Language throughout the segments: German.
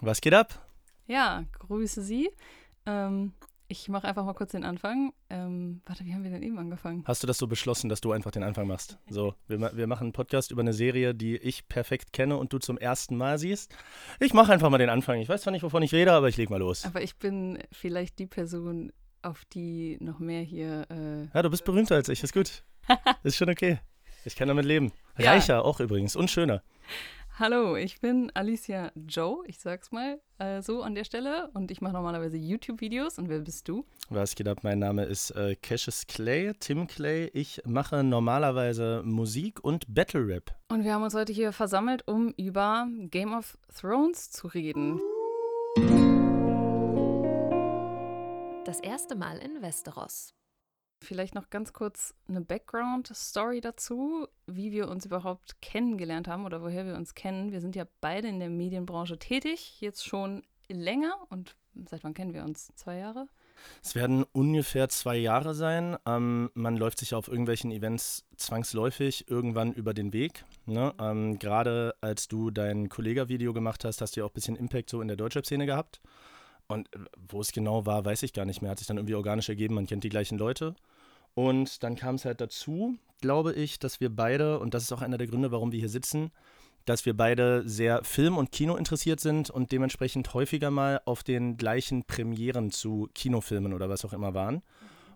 Was geht ab? Ja, grüße Sie. Ähm, ich mache einfach mal kurz den Anfang. Ähm, warte, wie haben wir denn eben angefangen? Hast du das so beschlossen, dass du einfach den Anfang machst? So, wir, wir machen einen Podcast über eine Serie, die ich perfekt kenne und du zum ersten Mal siehst. Ich mache einfach mal den Anfang. Ich weiß zwar nicht, wovon ich rede, aber ich leg mal los. Aber ich bin vielleicht die Person, auf die noch mehr hier. Äh, Ja, du bist berühmter als ich, ist gut. Ist schon okay. Ich kann damit leben. Ja. Reicher auch übrigens und schöner. Hallo, ich bin Alicia Joe, ich sag's mal äh, so an der Stelle. Und ich mache normalerweise YouTube-Videos. Und wer bist du? Was geht ab? Mein Name ist äh, Cassius Clay, Tim Clay. Ich mache normalerweise Musik und Battle Rap. Und wir haben uns heute hier versammelt, um über Game of Thrones zu reden. Das erste Mal in Westeros. Vielleicht noch ganz kurz eine Background-Story dazu, wie wir uns überhaupt kennengelernt haben oder woher wir uns kennen. Wir sind ja beide in der Medienbranche tätig, jetzt schon länger. Und seit wann kennen wir uns? Zwei Jahre? Es werden ungefähr zwei Jahre sein. Ähm, man läuft sich auf irgendwelchen Events zwangsläufig irgendwann über den Weg. Ne? Ähm, Gerade als du dein Kollega-Video gemacht hast, hast du ja auch ein bisschen Impact so in der Deutschrap-Szene gehabt. Und äh, wo es genau war, weiß ich gar nicht mehr. Hat sich dann irgendwie organisch ergeben, man kennt die gleichen Leute. Und dann kam es halt dazu, glaube ich, dass wir beide, und das ist auch einer der Gründe, warum wir hier sitzen, dass wir beide sehr Film- und Kino interessiert sind und dementsprechend häufiger mal auf den gleichen Premieren zu Kinofilmen oder was auch immer waren.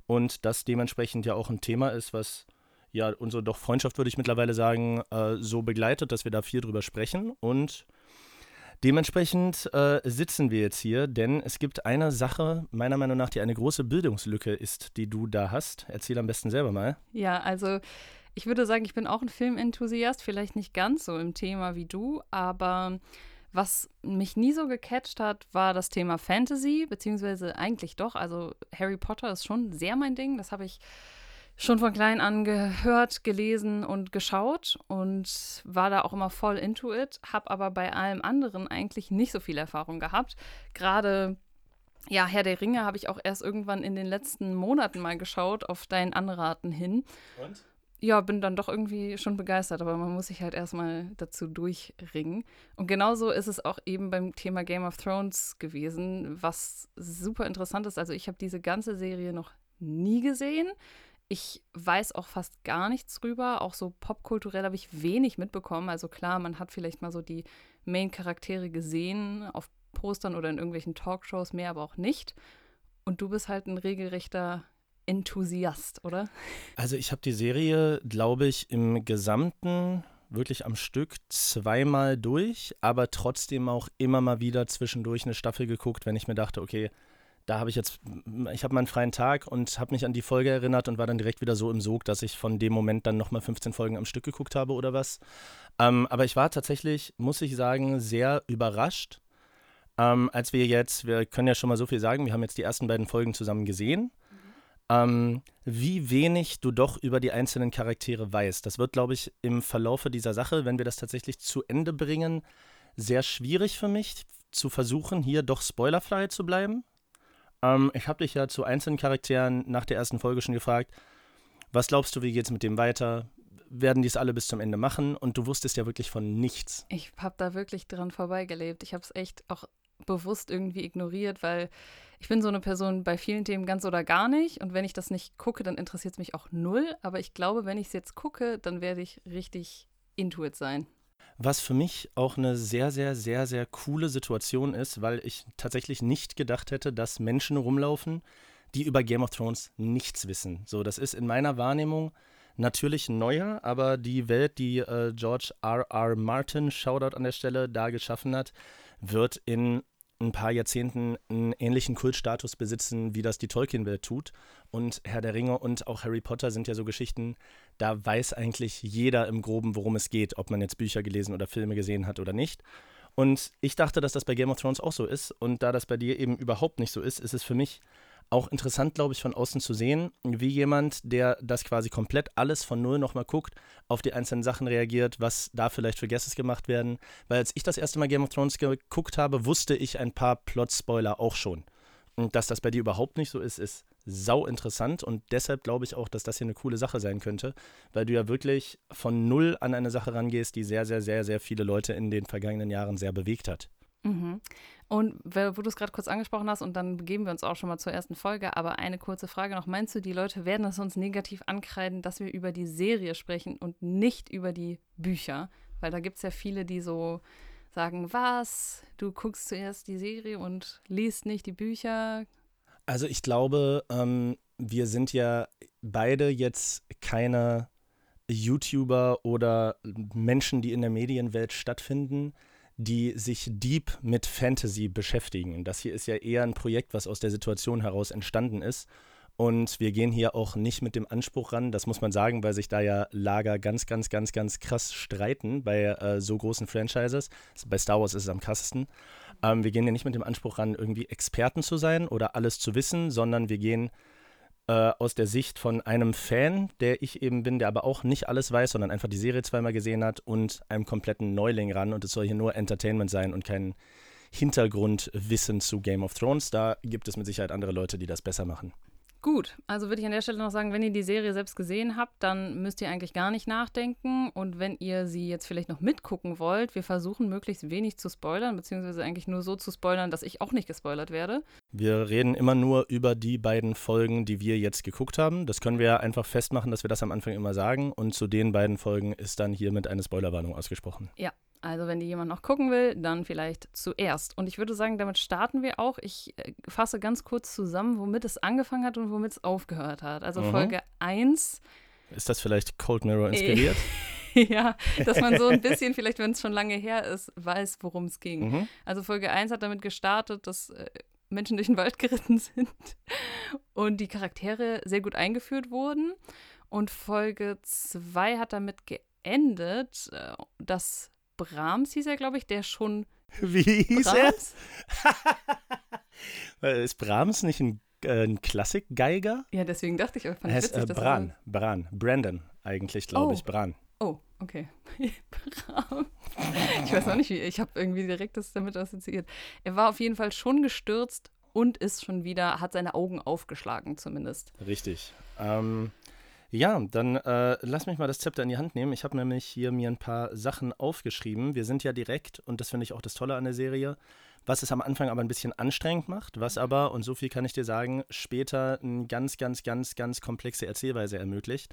Und das dementsprechend ja auch ein Thema ist, was ja unsere doch Freundschaft, würde ich mittlerweile sagen, äh, so begleitet, dass wir da viel drüber sprechen. Und dementsprechend äh, sitzen wir jetzt hier, denn es gibt eine Sache, meiner Meinung nach, die eine große Bildungslücke ist, die du da hast. Erzähl am besten selber mal. Ja, also ich würde sagen, ich bin auch ein Filmenthusiast, vielleicht nicht ganz so im Thema wie du, aber was mich nie so gecatcht hat, war das Thema Fantasy, beziehungsweise eigentlich doch. Also Harry Potter ist schon sehr mein Ding. Das habe ich schon von klein an gehört, gelesen und geschaut und war da auch immer voll into it, habe aber bei allem anderen eigentlich nicht so viel Erfahrung gehabt. Gerade ja, Herr der Ringe habe ich auch erst irgendwann in den letzten Monaten mal geschaut, auf dein Anraten hin. Und? Ja, bin dann doch irgendwie schon begeistert, aber man muss sich halt erstmal dazu durchringen. Und genauso ist es auch eben beim Thema Game of Thrones gewesen, was super interessant ist. Also ich habe diese ganze Serie noch nie gesehen. Ich weiß auch fast gar nichts drüber. Auch so popkulturell habe ich wenig mitbekommen. Also klar, man hat vielleicht mal so die Main-Charaktere gesehen auf Postern oder in irgendwelchen Talkshows, mehr aber auch nicht. Und du bist halt ein regelrechter Enthusiast, oder? Also ich habe die Serie, glaube ich, im Gesamten wirklich am Stück zweimal durch, aber trotzdem auch immer mal wieder zwischendurch eine Staffel geguckt, wenn ich mir dachte, okay, da habe ich jetzt, ich habe meinen freien Tag und habe mich an die Folge erinnert und war dann direkt wieder so im Sog, dass ich von dem Moment dann nochmal 15 Folgen am Stück geguckt habe oder was. Ähm, aber ich war tatsächlich, muss ich sagen, sehr überrascht, ähm, als wir jetzt, wir können ja schon mal so viel sagen, wir haben jetzt die ersten beiden Folgen zusammen gesehen ähm, wie wenig du doch über die einzelnen Charaktere weißt. Das wird, glaube ich, im Verlaufe dieser Sache, wenn wir das tatsächlich zu Ende bringen, sehr schwierig für mich zu versuchen, hier doch spoilerfrei zu bleiben. Ähm, ich habe dich ja zu einzelnen Charakteren nach der ersten Folge schon gefragt, was glaubst du, wie geht es mit dem weiter? Werden die es alle bis zum Ende machen? Und du wusstest ja wirklich von nichts. Ich habe da wirklich dran vorbeigelebt. Ich habe es echt auch bewusst irgendwie ignoriert, weil ich bin so eine Person bei vielen Themen ganz oder gar nicht. Und wenn ich das nicht gucke, dann interessiert es mich auch null. Aber ich glaube, wenn ich es jetzt gucke, dann werde ich richtig into it sein. Was für mich auch eine sehr, sehr, sehr, sehr coole Situation ist, weil ich tatsächlich nicht gedacht hätte, dass Menschen rumlaufen, die über Game of Thrones nichts wissen. So, das ist in meiner Wahrnehmung natürlich neuer, aber die Welt, die äh, George R. R. Martin, Shoutout an der Stelle, da geschaffen hat, wird in ein paar Jahrzehnten einen ähnlichen Kultstatus besitzen, wie das die Tolkien-Welt tut. Und Herr der Ringe und auch Harry Potter sind ja so Geschichten, da weiß eigentlich jeder im Groben, worum es geht, ob man jetzt Bücher gelesen oder Filme gesehen hat oder nicht. Und ich dachte, dass das bei Game of Thrones auch so ist. Und da das bei dir eben überhaupt nicht so ist, ist es für mich auch interessant, glaube ich, von außen zu sehen, wie jemand, der das quasi komplett alles von Null nochmal guckt, auf die einzelnen Sachen reagiert, was da vielleicht für Guesses gemacht werden. Weil als ich das erste Mal Game of Thrones geguckt habe, wusste ich ein paar Plot-Spoiler auch schon. Und dass das bei dir überhaupt nicht so ist, ist sau interessant und deshalb glaube ich auch, dass das hier eine coole Sache sein könnte, weil du ja wirklich von Null an eine Sache rangehst, die sehr, sehr, sehr, sehr viele Leute in den vergangenen Jahren sehr bewegt hat. Mhm. Und wo du es gerade kurz angesprochen hast, und dann begeben wir uns auch schon mal zur ersten Folge, aber eine kurze Frage noch. Meinst du, die Leute werden es uns negativ ankreiden, dass wir über die Serie sprechen und nicht über die Bücher? Weil da gibt es ja viele, die so sagen, was? Du guckst zuerst die Serie und liest nicht die Bücher? Also ich glaube, ähm, wir sind ja beide jetzt keine YouTuber oder Menschen, die in der Medienwelt stattfinden, die sich deep mit Fantasy beschäftigen. Das hier ist ja eher ein Projekt, was aus der Situation heraus entstanden ist. Und wir gehen hier auch nicht mit dem Anspruch ran, das muss man sagen, weil sich da ja Lager ganz, ganz, ganz, ganz krass streiten bei äh, so großen Franchises. Bei Star Wars ist es am krassesten. Ähm, wir gehen hier nicht mit dem Anspruch ran, irgendwie Experten zu sein oder alles zu wissen, sondern wir gehen äh, aus der Sicht von einem Fan, der ich eben bin, der aber auch nicht alles weiß, sondern einfach die Serie zweimal gesehen hat und einem kompletten Neuling ran. Und es soll hier nur Entertainment sein und kein Hintergrundwissen zu Game of Thrones. Da gibt es mit Sicherheit andere Leute, die das besser machen. Gut, also würde ich an der Stelle noch sagen, wenn ihr die Serie selbst gesehen habt, dann müsst ihr eigentlich gar nicht nachdenken. Und wenn ihr sie jetzt vielleicht noch mitgucken wollt, wir versuchen möglichst wenig zu spoilern, beziehungsweise eigentlich nur so zu spoilern, dass ich auch nicht gespoilert werde. Wir reden immer nur über die beiden Folgen, die wir jetzt geguckt haben. Das können wir einfach festmachen, dass wir das am Anfang immer sagen. Und zu den beiden Folgen ist dann hiermit eine Spoilerwarnung ausgesprochen. Ja, also wenn die jemand noch gucken will, dann vielleicht zuerst. Und ich würde sagen, damit starten wir auch. Ich äh, fasse ganz kurz zusammen, womit es angefangen hat und womit es aufgehört hat. Also mhm. Folge 1. Ist das vielleicht Cold Mirror inspiriert? ja, dass man so ein bisschen, vielleicht wenn es schon lange her ist, weiß, worum es ging. Mhm. Also Folge 1 hat damit gestartet, dass äh, Menschen durch den Wald geritten sind und die Charaktere sehr gut eingeführt wurden. Und Folge 2 hat damit geendet, äh, dass Brahms hieß er, glaube ich, der schon. Wie hieß Brahms? er? ist Brahms nicht ein, äh, ein Klassikgeiger? Ja, deswegen dachte ich, fand er heißt, witzig, äh, Bran, Bran, Brandon eigentlich, glaube oh. ich, Bran. Oh, okay. ich weiß auch nicht, wie, ich habe irgendwie direkt das damit assoziiert. Er war auf jeden Fall schon gestürzt und ist schon wieder, hat seine Augen aufgeschlagen zumindest. Richtig. Ähm, ja, dann äh, lass mich mal das Zepter in die Hand nehmen. Ich habe nämlich hier mir ein paar Sachen aufgeschrieben. Wir sind ja direkt, und das finde ich auch das Tolle an der Serie, was es am Anfang aber ein bisschen anstrengend macht, was aber, und so viel kann ich dir sagen, später eine ganz, ganz, ganz, ganz komplexe Erzählweise ermöglicht.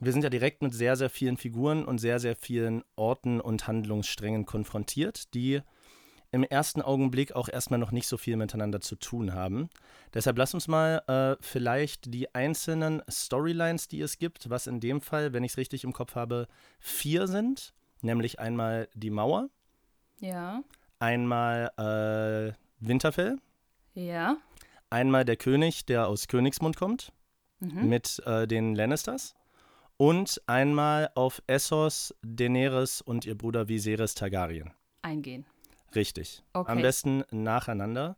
Wir sind ja direkt mit sehr, sehr vielen Figuren und sehr, sehr vielen Orten und Handlungssträngen konfrontiert, die im ersten Augenblick auch erstmal noch nicht so viel miteinander zu tun haben. Deshalb lass uns mal äh, vielleicht die einzelnen Storylines, die es gibt, was in dem Fall, wenn ich es richtig im Kopf habe, vier sind. Nämlich einmal die Mauer. Ja. Einmal äh, Winterfell. Ja. Einmal der König, der aus Königsmund kommt. Mhm. Mit äh, den Lannisters. Und einmal auf Essos, Daenerys und ihr Bruder Viserys Targaryen. Eingehen. Richtig. Okay. Am besten nacheinander.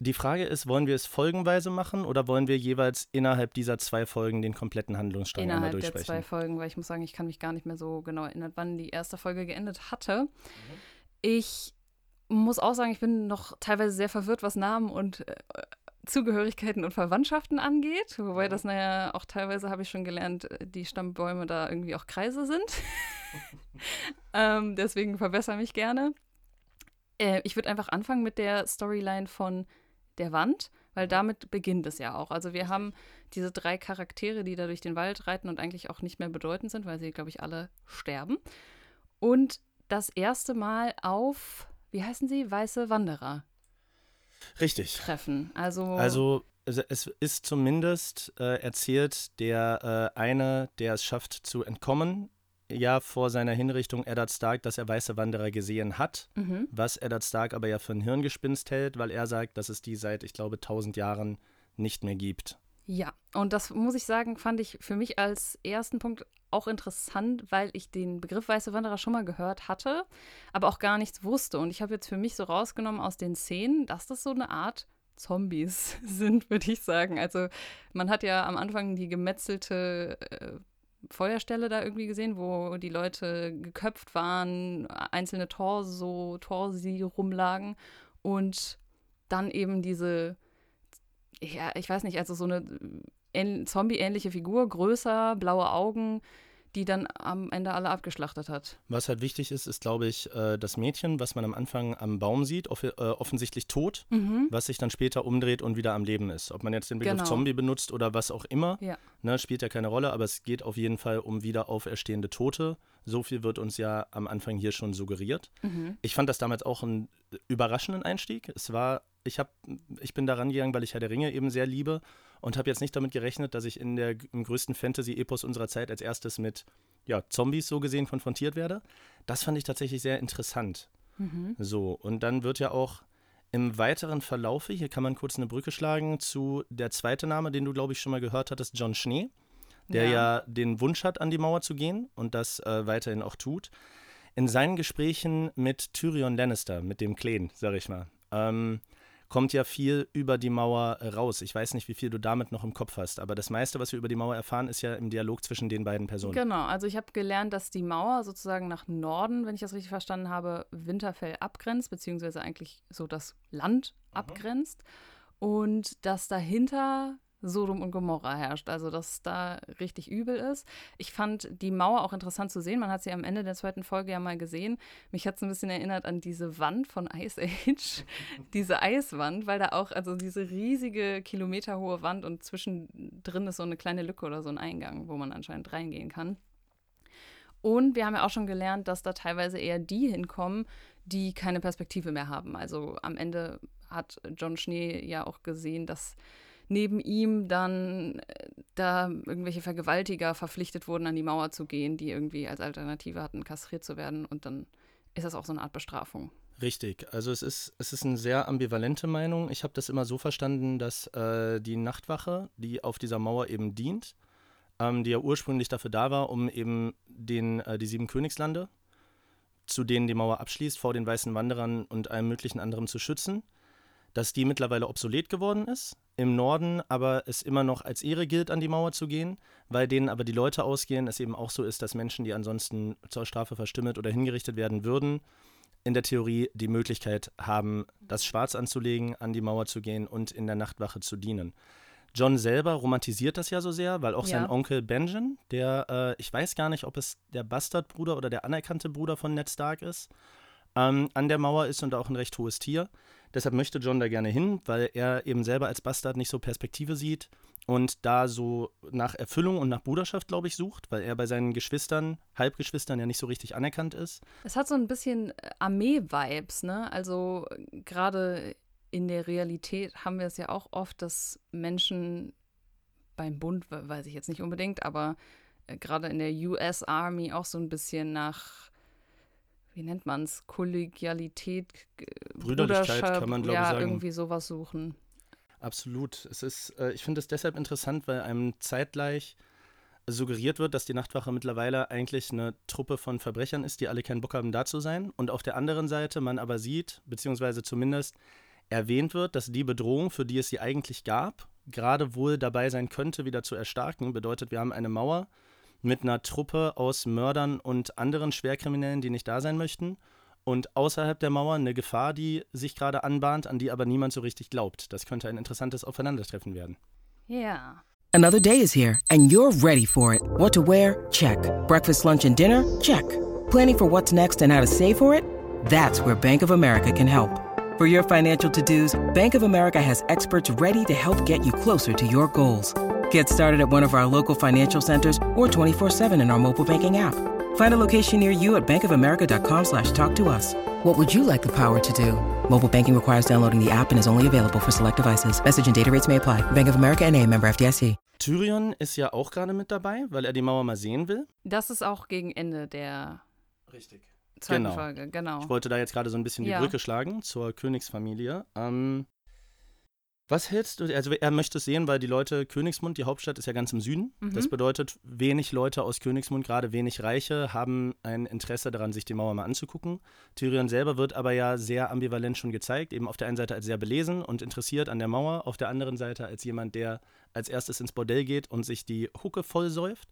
Die Frage ist, wollen wir es folgenweise machen oder wollen wir jeweils innerhalb dieser zwei Folgen den kompletten Handlungsstrang innerhalb einmal durchsprechen? Innerhalb der zwei Folgen, weil ich muss sagen, ich kann mich gar nicht mehr so genau erinnern, wann die erste Folge geendet hatte. Mhm. Ich muss auch sagen, ich bin noch teilweise sehr verwirrt, was Namen und äh, Zugehörigkeiten und Verwandtschaften angeht. Wobei das, naja, auch teilweise habe ich schon gelernt, äh, die Stammbäume da irgendwie auch Kreise sind. ähm, deswegen verbessere mich gerne. Äh, ich würde einfach anfangen mit der Storyline von der Wand, weil damit beginnt es ja auch. Also wir haben diese drei Charaktere, die da durch den Wald reiten und eigentlich auch nicht mehr bedeutend sind, weil sie, glaube ich, alle sterben. Und das erste Mal auf, wie heißen sie, weiße Wanderer. Richtig. Treffen. Also, also es ist zumindest äh, erzählt, der äh, eine, der es schafft zu entkommen, ja vor seiner Hinrichtung Eddard Stark, dass er weiße Wanderer gesehen hat, mhm. was Eddard Stark aber ja für ein Hirngespinst hält, weil er sagt, dass es die seit, ich glaube, tausend Jahren nicht mehr gibt. Ja, und das muss ich sagen, fand ich für mich als ersten Punkt auch interessant, weil ich den Begriff weiße Wanderer schon mal gehört hatte, aber auch gar nichts wusste. Und ich habe jetzt für mich so rausgenommen aus den Szenen, dass das so eine Art Zombies sind, würde ich sagen. Also man hat ja am Anfang die gemetzelte äh, Feuerstelle da irgendwie gesehen, wo die Leute geköpft waren, einzelne Torso, Torsi rumlagen und dann eben diese, ja, ich weiß nicht, also so eine Zombie-ähnliche Figur, größer, blaue Augen, die dann am Ende alle abgeschlachtet hat. Was halt wichtig ist, ist, glaube ich, äh, das Mädchen, was man am Anfang am Baum sieht, off äh, offensichtlich tot, Mhm. was sich dann später umdreht und wieder am Leben ist. Ob man jetzt den Begriff Genau. Zombie benutzt oder was auch immer, Ja. ne, spielt ja keine Rolle, aber es geht auf jeden Fall um wieder auferstehende Tote. So viel wird uns ja am Anfang hier schon suggeriert. Mhm. Ich fand das damals auch einen überraschenden Einstieg. Es war, ich habe, ich bin da rangegangen, weil ich Herr der Ringe eben sehr liebe und habe jetzt nicht damit gerechnet, dass ich in der im größten Fantasy-Epos unserer Zeit als erstes mit ja, Zombies so gesehen konfrontiert werde. Das fand ich tatsächlich sehr interessant. Mhm. So, und dann wird ja auch im weiteren Verlaufe, hier kann man kurz eine Brücke schlagen zu der zweite Name, den du, glaube ich, schon mal gehört hattest, John Schnee, der ja, den Wunsch hat, an die Mauer zu gehen und das äh, weiterhin auch tut. In seinen Gesprächen mit Tyrion Lannister, mit dem Kleen, sag ich mal, ähm, kommt ja viel über die Mauer raus. Ich weiß nicht, wie viel du damit noch im Kopf hast, aber das meiste, was wir über die Mauer erfahren, ist ja im Dialog zwischen den beiden Personen. Genau, also ich habe gelernt, dass die Mauer sozusagen nach Norden, wenn ich das richtig verstanden habe, Winterfell abgrenzt, beziehungsweise eigentlich so das Land abgrenzt. Und dass dahinter Sodom und Gomorra herrscht, also dass da richtig übel ist. Ich fand die Mauer auch interessant zu sehen. Man hat sie am Ende der zweiten Folge ja mal gesehen. Mich hat es ein bisschen erinnert an diese Wand von Ice Age, diese Eiswand, weil da auch, also diese riesige kilometerhohe Wand und zwischendrin ist so eine kleine Lücke oder so ein Eingang, wo man anscheinend reingehen kann. Und wir haben ja auch schon gelernt, dass da teilweise eher die hinkommen, die keine Perspektive mehr haben. Also am Ende hat John Schnee ja auch gesehen, dass neben ihm dann äh, da irgendwelche Vergewaltiger verpflichtet wurden, an die Mauer zu gehen, die irgendwie als Alternative hatten, kastriert zu werden. Und dann ist das auch so eine Art Bestrafung. Richtig, also es ist, es ist eine sehr ambivalente Meinung. Ich habe das immer so verstanden, dass äh, die Nachtwache, die auf dieser Mauer eben dient, ähm, die ja ursprünglich dafür da war, um eben den, äh, die sieben Königslande, zu denen die Mauer abschließt, vor den weißen Wanderern und allem möglichen anderem zu schützen, dass die mittlerweile obsolet geworden ist. Im Norden aber es immer noch als Ehre gilt, an die Mauer zu gehen, weil denen aber die Leute ausgehen, es eben auch so ist, dass Menschen, die ansonsten zur Strafe verstümmelt oder hingerichtet werden würden, in der Theorie die Möglichkeit haben, das Schwarz anzulegen, an die Mauer zu gehen und in der Nachtwache zu dienen. John selber romantisiert das ja so sehr, weil auch sein Ja. Onkel Benjen, der, äh, ich weiß gar nicht, ob es der Bastardbruder oder der anerkannte Bruder von Ned Stark ist, ähm, an der Mauer ist und auch ein recht hohes Tier. Deshalb möchte John da gerne hin, weil er eben selber als Bastard nicht so Perspektive sieht und da so nach Erfüllung und nach Bruderschaft, glaube ich, sucht, weil er bei seinen Geschwistern, Halbgeschwistern ja nicht so richtig anerkannt ist. Es hat so ein bisschen äh, Armee-Vibes, ne? Also gerade in der Realität haben wir es ja auch oft, dass Menschen beim Bund, we- weiß ich jetzt nicht unbedingt, aber äh, gerade in der US Army auch so ein bisschen nach, wie nennt man es, Kollegialität, g- Brüderlichkeit kann man, glaube ich, ja, sagen. irgendwie sowas suchen. Absolut. Es ist, äh, ich finde es deshalb interessant, weil einem zeitgleich suggeriert wird, dass die Nachtwache mittlerweile eigentlich eine Truppe von Verbrechern ist, die alle keinen Bock haben, da zu sein. Und auf der anderen Seite man aber sieht, beziehungsweise zumindest erwähnt wird, dass die Bedrohung, für die es sie eigentlich gab, gerade wohl dabei sein könnte, wieder zu erstarken. Bedeutet, wir haben eine Mauer mit einer Truppe aus Mördern und anderen Schwerkriminellen, die nicht da sein möchten. Und außerhalb der Mauer eine Gefahr, die sich gerade anbahnt, an die aber niemand so richtig glaubt. Das könnte ein interessantes Aufeinandertreffen werden. Ja. Another day is here, and you're ready for it. What to wear? Check. Breakfast, lunch, and dinner? Check. Planning for what's next and how to save for it? That's where Bank of America can help. For your financial to dos, Bank of America has experts ready to help get you closer to your goals. Get started at one of our local financial centers or 24 7 in our mobile banking app. Find a location near you at bankofamerica.com slash talk to us. What would you like the power to do? Mobile banking requires downloading the app and is only available for select devices. Message and data rates may apply. Bank of America and a member FDIC. Tyrion ist ja auch gerade mit dabei, weil er die Mauer mal sehen will. Das ist auch gegen Ende der Richtig. zweiten Genau. Folge, genau. Ich wollte da jetzt gerade so ein bisschen Ja. die Brücke schlagen zur Königsfamilie. Ähm, was hältst du, also er möchte es sehen, weil die Leute, Königsmund, die Hauptstadt ist ja ganz im Süden. Mhm. Das bedeutet, wenig Leute aus Königsmund, gerade wenig Reiche, haben ein Interesse daran, sich die Mauer mal anzugucken. Tyrion selber wird aber ja sehr ambivalent schon gezeigt, eben auf der einen Seite als sehr belesen und interessiert an der Mauer, auf der anderen Seite als jemand, der als erstes ins Bordell geht und sich die Hucke vollsäuft.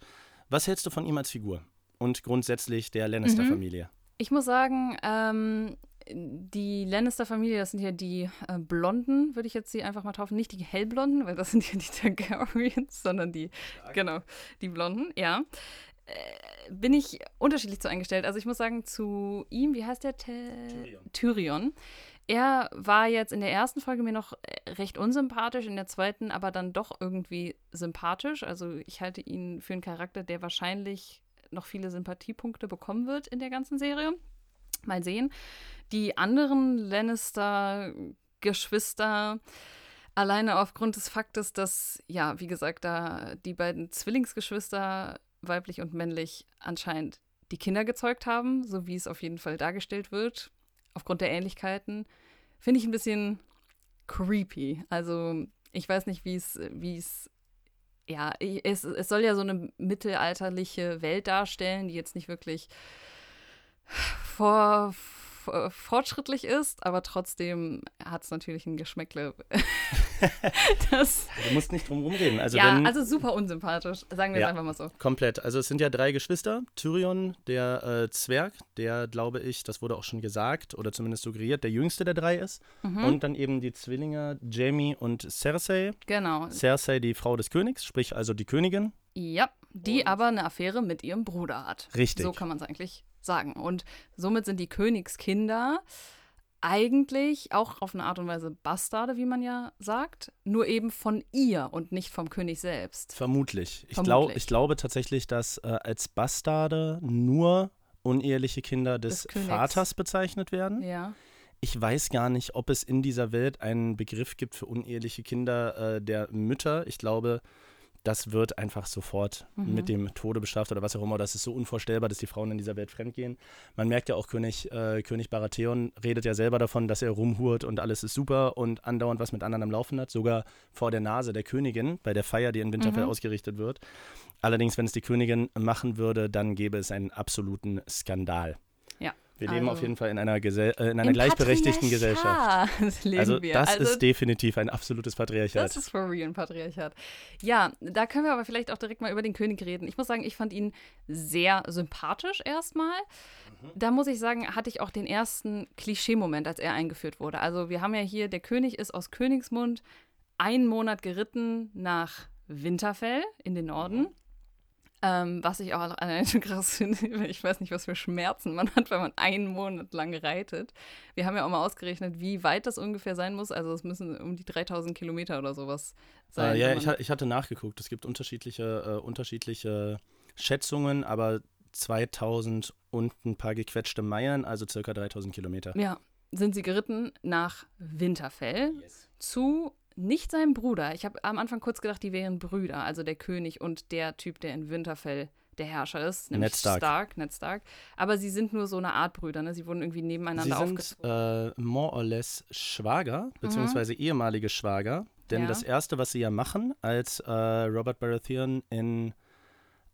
Was hältst du von ihm als Figur? Und grundsätzlich der Lannister-Familie? Ich muss sagen, ähm, die Lannister-Familie, das sind ja die äh, Blonden, würde ich jetzt sie einfach mal taufen. Nicht die Hellblonden, weil das sind ja die Targaryens, sondern die, genau, die Blonden, ja. äh, bin ich unterschiedlich zu eingestellt. Also ich muss sagen, zu ihm, wie heißt der? Te Tyrion. Tyrion. Er war jetzt in der ersten Folge mir noch äh, recht unsympathisch, in der zweiten aber dann doch irgendwie sympathisch. Also ich halte ihn für einen Charakter, der wahrscheinlich noch viele Sympathiepunkte bekommen wird in der ganzen Serie. Mal sehen. Die anderen Lannister-Geschwister, alleine aufgrund des Faktes, dass, ja, wie gesagt, da die beiden Zwillingsgeschwister, weiblich und männlich, anscheinend die Kinder gezeugt haben, so wie es auf jeden Fall dargestellt wird, aufgrund der Ähnlichkeiten, finde ich ein bisschen creepy. Also ich weiß nicht, wie es, wie es, ja, es, es soll ja so eine mittelalterliche Welt darstellen, die jetzt nicht wirklich vor, vor, fortschrittlich ist, aber trotzdem hat es natürlich ein Geschmäckle. das, Du musst nicht drum rumreden. Also ja, wenn, also super unsympathisch, sagen wir Ja. es einfach mal so. Komplett. Also es sind ja drei Geschwister. Tyrion, der äh, Zwerg, der glaube ich, das wurde auch schon gesagt oder zumindest suggeriert, der jüngste der drei ist. Mhm. Und dann eben die Zwillinge Jamie und Cersei. Genau. Cersei die Frau des Königs, sprich also die Königin. Ja, die aber eine Affäre mit ihrem Bruder hat. Richtig. So kann man es eigentlich sagen. Und somit sind die Königskinder eigentlich auch auf eine Art und Weise Bastarde, wie man ja sagt, nur eben von ihr und nicht vom König selbst. Vermutlich. Ich, Vermutlich. Glaub, ich glaube tatsächlich, dass äh, als Bastarde nur uneheliche Kinder des, Des. Vaters bezeichnet werden. Ja. Ich weiß gar nicht, ob es in dieser Welt einen Begriff gibt für uneheliche Kinder äh, der Mütter. Ich glaube, das wird einfach sofort Mhm. mit dem Tode bestraft oder was auch immer. Das ist so unvorstellbar, dass die Frauen in dieser Welt fremdgehen. Man merkt ja auch, König, äh, König Baratheon redet ja selber davon, dass er rumhurt und alles ist super und andauernd was mit anderen am Laufen hat. Sogar vor der Nase der Königin bei der Feier, die in Winterfell Mhm. ausgerichtet wird. Allerdings, wenn es die Königin machen würde, dann gäbe es einen absoluten Skandal. Ja, Wir leben also- auf jeden Fall in einer, Gesell äh, in einer gleichberechtigten Gesellschaft. Patriarchat leben Also wir. das also, ist definitiv ein absolutes Patriarchat. Das ist for real ein Patriarchat. Ja, da können wir aber vielleicht auch direkt mal über den König reden. Ich muss sagen, ich fand ihn sehr sympathisch erstmal. Da muss ich sagen, hatte ich auch den ersten Klischee-Moment, als er eingeführt wurde. Also wir haben ja hier, der König ist aus Königsmund einen Monat geritten nach Winterfell in den Norden. Ähm, was ich auch allein schon krass finde, ich weiß nicht, was für Schmerzen man hat, wenn man einen Monat lang reitet. Wir haben ja auch mal ausgerechnet, wie weit das ungefähr sein muss. Also es müssen um die 3000 Kilometer oder sowas sein. Äh, ja, ich, ich hatte nachgeguckt. Es gibt unterschiedliche, äh, unterschiedliche Schätzungen, aber 2000 und ein paar gequetschte Meilen, also circa 3000 Kilometer. ja, sind sie geritten nach Winterfell zu nicht seinem Bruder. Ich habe am Anfang kurz gedacht, die wären Brüder, also der König und der Typ, der in Winterfell der Herrscher ist, nämlich Ned Stark. Ned Stark. Aber sie sind nur so eine Art Brüder, ne? Sie wurden irgendwie Sie nebeneinander sind aufgezogen. äh, more or less Schwager, beziehungsweise ehemalige Schwager. Denn Mhm. Ja. das Erste, was sie ja machen, als äh, Robert Baratheon in,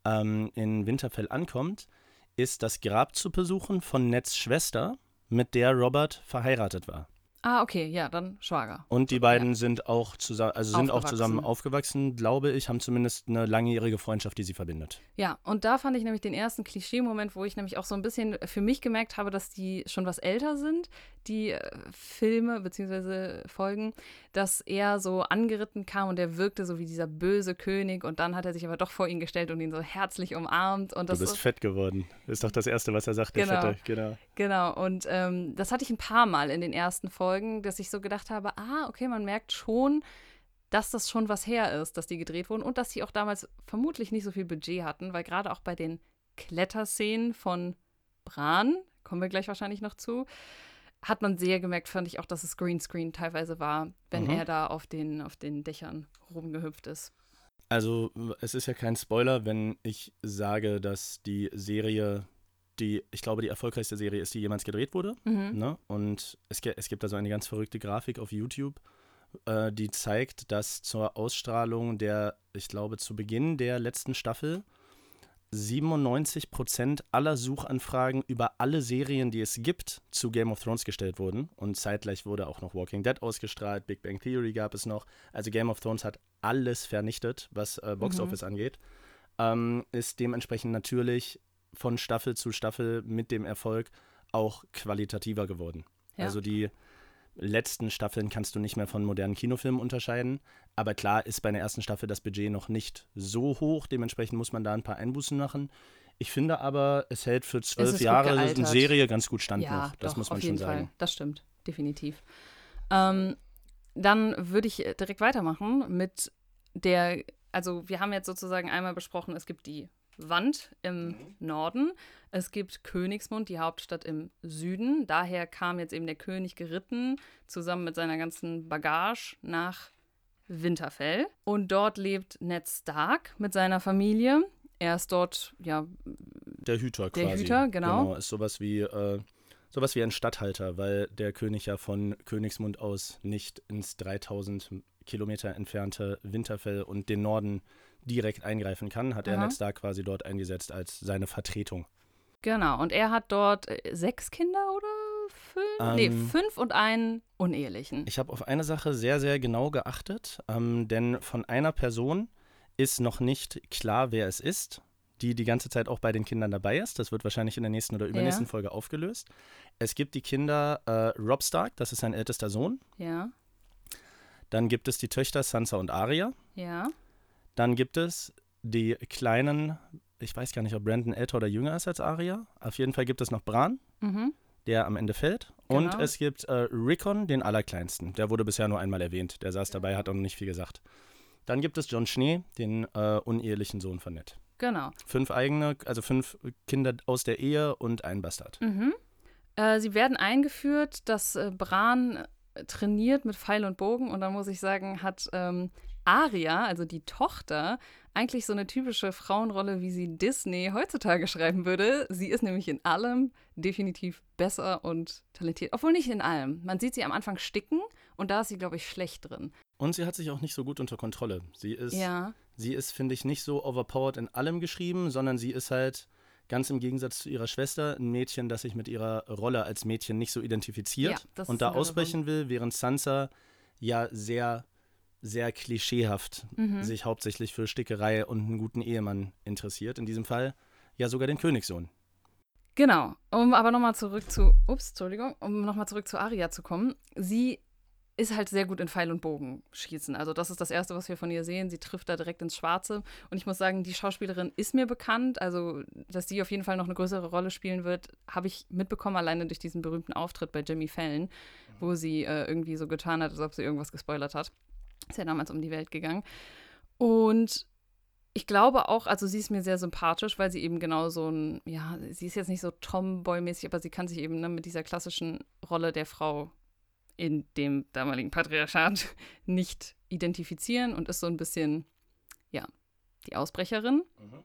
ähm, in Winterfell ankommt, ist das Grab zu besuchen von Neds Schwester, mit der Robert verheiratet war. Ah, okay, ja, dann Schwager. Und die beiden sind auch zusammen, also sind auch zusammen Aufgewachsen. glaube ich, haben zumindest eine langjährige Freundschaft, die sie verbindet. Ja, und da fand ich nämlich den ersten Klischee-Moment, wo ich nämlich auch so ein bisschen für mich gemerkt habe, dass die schon was älter sind, die äh, Filme bzw. Folgen, dass er so angeritten kam und er wirkte so wie dieser böse König und dann hat er sich aber doch vor ihn gestellt und ihn so herzlich umarmt und das du bist ist, fett geworden. Ist doch das Erste, was er sagt, der Genau. Fette. Genau. Genau, und ähm, das hatte ich ein paar Mal in den ersten Folgen, dass ich so gedacht habe, ah, okay, man merkt schon, dass das schon was her ist, dass die gedreht wurden und dass sie auch damals vermutlich nicht so viel Budget hatten, weil gerade auch bei den Kletterszenen von Bran, kommen wir gleich wahrscheinlich noch zu, hat man sehr gemerkt, fand ich auch, dass es Greenscreen teilweise war, wenn Mhm. er da auf den, auf den Dächern rumgehüpft ist. Also, es ist ja kein Spoiler, wenn ich sage, dass die Serie, die, ich glaube, die erfolgreichste Serie ist, die jemals gedreht wurde. Mhm. Ne? Und es, es gibt da so eine ganz verrückte Grafik auf YouTube, äh, die zeigt, dass zur Ausstrahlung der, ich glaube, zu Beginn der letzten Staffel 97 Prozent aller Suchanfragen über alle Serien, die es gibt, zu Game of Thrones gestellt wurden. Und zeitgleich wurde auch noch Walking Dead ausgestrahlt, Big Bang Theory gab es noch. Also Game of Thrones hat alles vernichtet, was äh, Box Mhm. Office angeht. Ähm, ist dementsprechend natürlich von Staffel zu Staffel mit dem Erfolg auch qualitativer geworden. Ja. Also die letzten Staffeln kannst du nicht mehr von modernen Kinofilmen unterscheiden. Aber klar ist bei der ersten Staffel das Budget noch nicht so hoch. Dementsprechend muss man da ein paar Einbußen machen. Ich finde aber, es hält für zwölf Jahre eine Serie ganz gut stand ja, noch. Das doch, muss man auf schon jeden sagen. Fall. Das stimmt, definitiv. Ähm, dann würde ich direkt weitermachen mit der, also wir haben jetzt sozusagen einmal besprochen, es gibt die Wand im mhm. Norden, es gibt Königsmund, die Hauptstadt im Süden. Daher kam jetzt eben der König geritten, zusammen mit seiner ganzen Bagage nach Winterfell. Und dort lebt Ned Stark mit seiner Familie. Er ist dort, ja. Der Hüter der quasi. Der Hüter, genau. Genau, ist sowas wie, äh, sowas wie ein Statthalter, weil der König ja von Königsmund aus nicht ins 3000 Kilometer entfernte Winterfell und den Norden direkt eingreifen kann, hat Aha. er Ned Stark quasi dort eingesetzt als seine Vertretung. Genau, und er hat dort äh, sechs Kinder oder fünf? Ähm, nee, fünf und einen unehelichen. Ich habe auf eine Sache sehr, sehr genau geachtet, ähm, denn von einer Person ist noch nicht klar, wer es ist, die die ganze Zeit auch bei den Kindern dabei ist. Das wird wahrscheinlich in der nächsten oder übernächsten ja. Folge aufgelöst. Es gibt die Kinder äh, Rob Stark, das ist sein ältester Sohn. Ja. Dann gibt es die Töchter Sansa und Arya. Ja. Dann gibt es die kleinen, ich weiß gar nicht, ob Brandon älter oder jünger ist als Arya. Auf jeden Fall gibt es noch Bran, mhm. der am Ende fällt. Genau. Und es gibt äh, Rickon, den allerkleinsten. Der wurde bisher nur einmal erwähnt. Der saß dabei, hat auch noch nicht viel gesagt. Dann gibt es John Schnee, den äh, unehelichen Sohn von Ned. Genau. Fünf eigene, also fünf Kinder aus der Ehe und ein Bastard. Mhm. Äh, sie werden eingeführt, dass äh, Bran trainiert mit Pfeil und Bogen und da muss ich sagen, hat ähm, Aria, also die Tochter, eigentlich so eine typische Frauenrolle, wie sie Disney heutzutage schreiben würde. Sie ist nämlich in allem definitiv besser und talentiert. Obwohl nicht in allem. Man sieht sie am Anfang sticken und da ist sie, glaube ich, schlecht drin. Und sie hat sich auch nicht so gut unter Kontrolle. Sie ist, ja. sie ist, finde ich, nicht so overpowered in allem geschrieben, sondern sie ist halt ganz im Gegensatz zu ihrer Schwester ein Mädchen, das sich mit ihrer Rolle als Mädchen nicht so identifiziert ja, und da ausbrechen will, während Sansa ja sehr, sehr klischeehaft mhm. sich hauptsächlich für Stickerei und einen guten Ehemann interessiert. In diesem Fall ja sogar den Königssohn. Genau, um aber nochmal zurück zu, ups, Entschuldigung, um nochmal zurück zu Aria zu kommen. Sie ist halt sehr gut in Pfeil und Bogen schießen. Also das ist das Erste, was wir von ihr sehen. Sie trifft da direkt ins Schwarze. Und ich muss sagen, die Schauspielerin ist mir bekannt. Also, dass sie auf jeden Fall noch eine größere Rolle spielen wird, habe ich mitbekommen, alleine durch diesen berühmten Auftritt bei Jimmy Fallon, wo sie äh, irgendwie so getan hat, als ob sie irgendwas gespoilert hat. Ist ja damals um die Welt gegangen. Und ich glaube auch, also sie ist mir sehr sympathisch, weil sie eben genau so ein, ja, sie ist jetzt nicht so Tomboy-mäßig, aber sie kann sich eben ne, mit dieser klassischen Rolle der Frau in dem damaligen Patriarchat nicht identifizieren und ist so ein bisschen, ja, die Ausbrecherin. Mhm.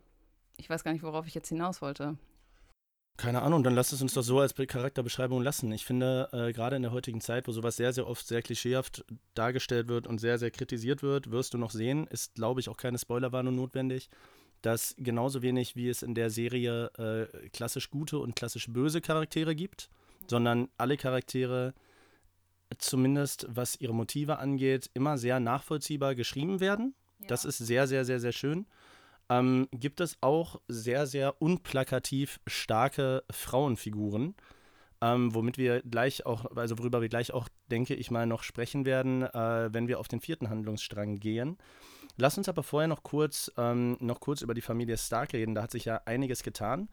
Ich weiß gar nicht, worauf ich jetzt hinaus wollte. Keine Ahnung, dann lass es uns doch so als Charakterbeschreibung lassen. Ich finde, äh, gerade in der heutigen Zeit, wo sowas sehr, sehr oft sehr klischeehaft dargestellt wird und sehr, sehr kritisiert wird, wirst du noch sehen, ist, glaube ich, auch keine Spoilerwarnung notwendig, dass genauso wenig wie es in der Serie äh, klassisch gute und klassisch böse Charaktere gibt, sondern alle Charaktere zumindest was ihre Motive angeht, immer sehr nachvollziehbar geschrieben werden. Ja. Das ist sehr, sehr, sehr, sehr schön. Ähm, gibt es auch sehr, sehr unplakativ starke Frauenfiguren, ähm, womit wir gleich auch, also worüber wir gleich auch, denke ich mal, noch sprechen werden, äh, wenn wir auf den vierten Handlungsstrang gehen. Lass uns aber vorher noch kurz, ähm, noch kurz über die Familie Stark reden. Da hat sich ja einiges getan.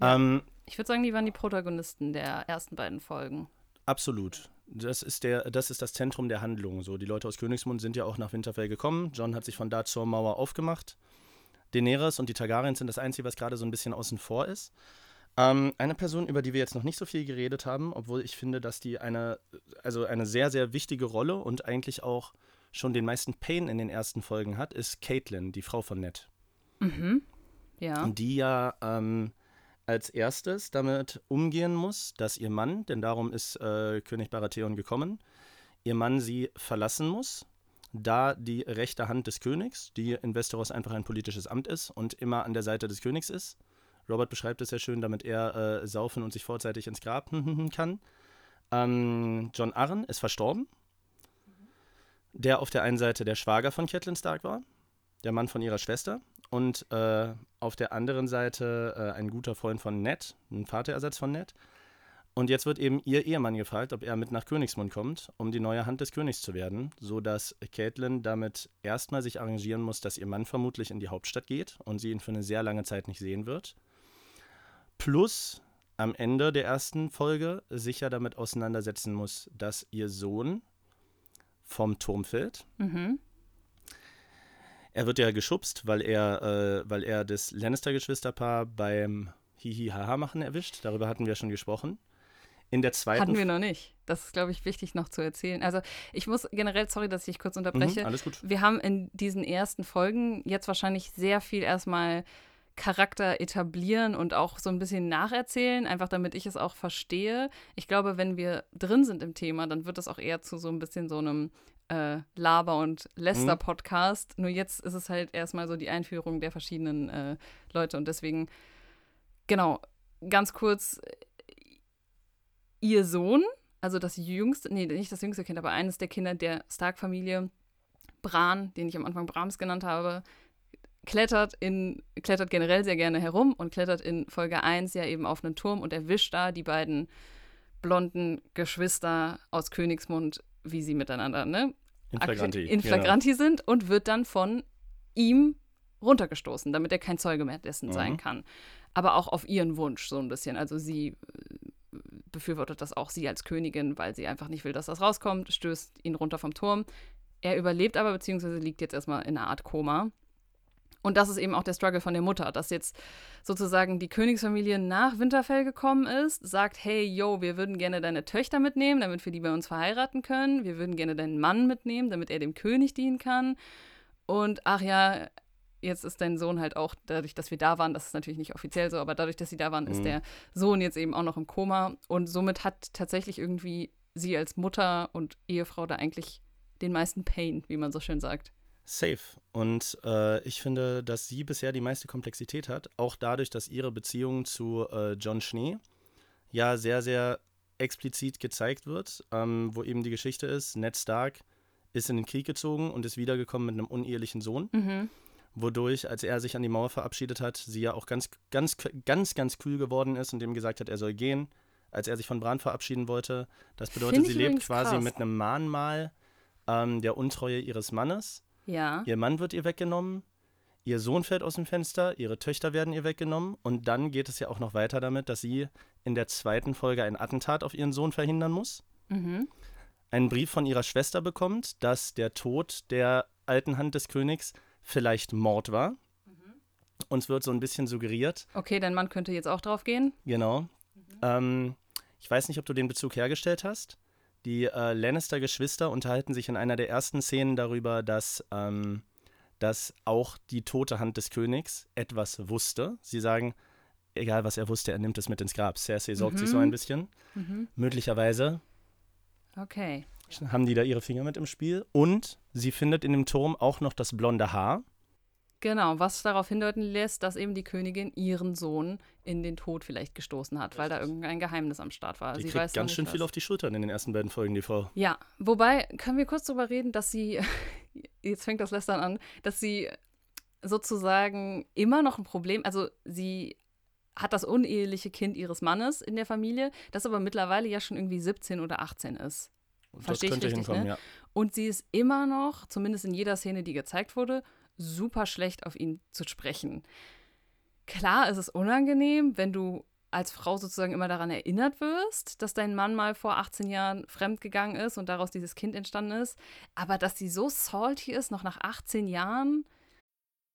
Ja. Ähm, ich würde sagen, die waren die Protagonisten der ersten beiden Folgen. Absolut das ist, der, das ist das Zentrum der Handlung. So, die Leute aus Königsmund sind ja auch nach Winterfell gekommen. John hat sich von da zur Mauer aufgemacht. Daenerys und die Targaryens sind das Einzige, was gerade so ein bisschen außen vor ist. Ähm, eine Person, über die wir jetzt noch nicht so viel geredet haben, obwohl ich finde, dass die eine, also eine sehr, sehr wichtige Rolle und eigentlich auch schon den meisten Pain in den ersten Folgen hat, ist Caitlin, die Frau von Ned. Mhm. Ja. Die ja ähm, als erstes damit umgehen muss, dass ihr Mann, denn darum ist äh, König Baratheon gekommen, ihr Mann sie verlassen muss, da die rechte Hand des Königs, die in Westeros einfach ein politisches Amt ist und immer an der Seite des Königs ist. Robert beschreibt es sehr schön, damit er äh, saufen und sich vorzeitig ins Grab kann. Ähm, John Arryn ist verstorben, der auf der einen Seite der Schwager von Catelyn Stark war, der Mann von ihrer Schwester und äh, auf der anderen Seite äh, ein guter Freund von Ned, ein Vaterersatz von Ned. Und jetzt wird eben ihr Ehemann gefragt, ob er mit nach Königsmund kommt, um die neue Hand des Königs zu werden, sodass Caitlin damit erstmal sich arrangieren muss, dass ihr Mann vermutlich in die Hauptstadt geht und sie ihn für eine sehr lange Zeit nicht sehen wird. Plus am Ende der ersten Folge sich ja damit auseinandersetzen muss, dass ihr Sohn vom Turm fällt. Mhm. Er wird ja geschubst, weil er, äh, weil er das Lannister-Geschwisterpaar beim Hihi-Haha-Machen erwischt. Darüber hatten wir schon gesprochen. In der zweiten. Hatten wir noch nicht. Das ist, glaube ich, wichtig noch zu erzählen. Also, ich muss generell, sorry, dass ich kurz unterbreche. Mhm, alles gut. Wir haben in diesen ersten Folgen jetzt wahrscheinlich sehr viel erstmal Charakter etablieren und auch so ein bisschen nacherzählen, einfach damit ich es auch verstehe. Ich glaube, wenn wir drin sind im Thema, dann wird es auch eher zu so ein bisschen so einem äh, Laber- und Lester-Podcast. Nur jetzt ist es halt erstmal so die Einführung der verschiedenen äh, Leute und deswegen, genau, ganz kurz, ihr Sohn, also das jüngste, nee, nicht das jüngste Kind, aber eines der Kinder der Stark-Familie, Bran, den ich am Anfang Brahms genannt habe, klettert in, klettert generell sehr gerne herum und klettert in Folge 1 ja eben auf einen Turm und erwischt da die beiden blonden Geschwister aus Königsmund, wie sie miteinander, ne? In Flagranti. In Flagranti genau. sind und wird dann von ihm runtergestoßen, damit er kein Zeuge mehr dessen mhm. sein kann. Aber auch auf ihren Wunsch so ein bisschen. Also sie äh, befürwortet das auch sie als Königin, weil sie einfach nicht will, dass das rauskommt, stößt ihn runter vom Turm. Er überlebt aber, beziehungsweise liegt jetzt erstmal in einer Art Koma. Und das ist eben auch der Struggle von der Mutter, dass jetzt sozusagen die Königsfamilie nach Winterfell gekommen ist, sagt, hey, yo, wir würden gerne deine Töchter mitnehmen, damit wir die bei uns verheiraten können. Wir würden gerne deinen Mann mitnehmen, damit er dem König dienen kann. Und ach ja, jetzt ist dein Sohn halt auch, dadurch, dass wir da waren, das ist natürlich nicht offiziell so, aber dadurch, dass sie da waren, mhm. ist der Sohn jetzt eben auch noch im Koma. Und somit hat tatsächlich irgendwie sie als Mutter und Ehefrau da eigentlich den meisten Pain, wie man so schön sagt. Safe. Und äh, ich finde, dass sie bisher die meiste Komplexität hat, auch dadurch, dass ihre Beziehung zu äh, John Schnee ja sehr, sehr explizit gezeigt wird, ähm, wo eben die Geschichte ist, Ned Stark ist in den Krieg gezogen und ist wiedergekommen mit einem unehelichen Sohn. Mhm. Wodurch, als er sich an die Mauer verabschiedet hat, sie ja auch ganz, ganz, ganz, ganz kühl geworden ist und ihm gesagt hat, er soll gehen, als er sich von Bran verabschieden wollte. Das bedeutet, sie lebt quasi krass. mit einem Mahnmal ähm, der Untreue ihres Mannes ja. Ihr Mann wird ihr weggenommen, ihr Sohn fällt aus dem Fenster, ihre Töchter werden ihr weggenommen und dann geht es ja auch noch weiter damit, dass sie in der zweiten Folge ein Attentat auf ihren Sohn verhindern muss. Mhm. Einen Brief von ihrer Schwester bekommt, dass der Tod der alten Hand des Königs vielleicht Mord war. Mhm. Uns wird so ein bisschen suggeriert. Okay, dein Mann könnte jetzt auch drauf gehen. Genau. Mhm. Ähm, ich weiß nicht, ob du den Bezug hergestellt hast. Die äh, Lannister-Geschwister unterhalten sich in einer der ersten Szenen darüber, dass, ähm, dass auch die tote Hand des Königs etwas wusste. Sie sagen, egal was er wusste, er nimmt es mit ins Grab. Cersei sorgt Mhm. sich so ein bisschen. Mhm. Möglicherweise Okay. Haben die da ihre Finger mit im Spiel. Und sie findet in dem Turm auch noch das blonde Haar. Genau, was darauf hindeuten lässt, dass eben die Königin ihren Sohn in den Tod vielleicht gestoßen hat, weil da irgendein Geheimnis am Start war. Die sie kriegt weiß ganz schön was. viel auf die Schultern in den ersten beiden Folgen, die Frau. Ja, wobei, können wir kurz darüber reden, dass sie, jetzt fängt das Lästern an, dass sie sozusagen immer noch ein Problem, also sie hat das uneheliche Kind ihres Mannes in der Familie, das aber mittlerweile ja schon irgendwie 17 oder 18 ist. Verstehe ich könnte richtig, ne? ja. Und sie ist immer noch, zumindest in jeder Szene, die gezeigt wurde, super schlecht auf ihn zu sprechen. Klar ist es unangenehm, wenn du als Frau sozusagen immer daran erinnert wirst, dass dein Mann mal vor 18 Jahren fremdgegangen ist und daraus dieses Kind entstanden ist. Aber dass sie so salty ist, noch nach 18 Jahren,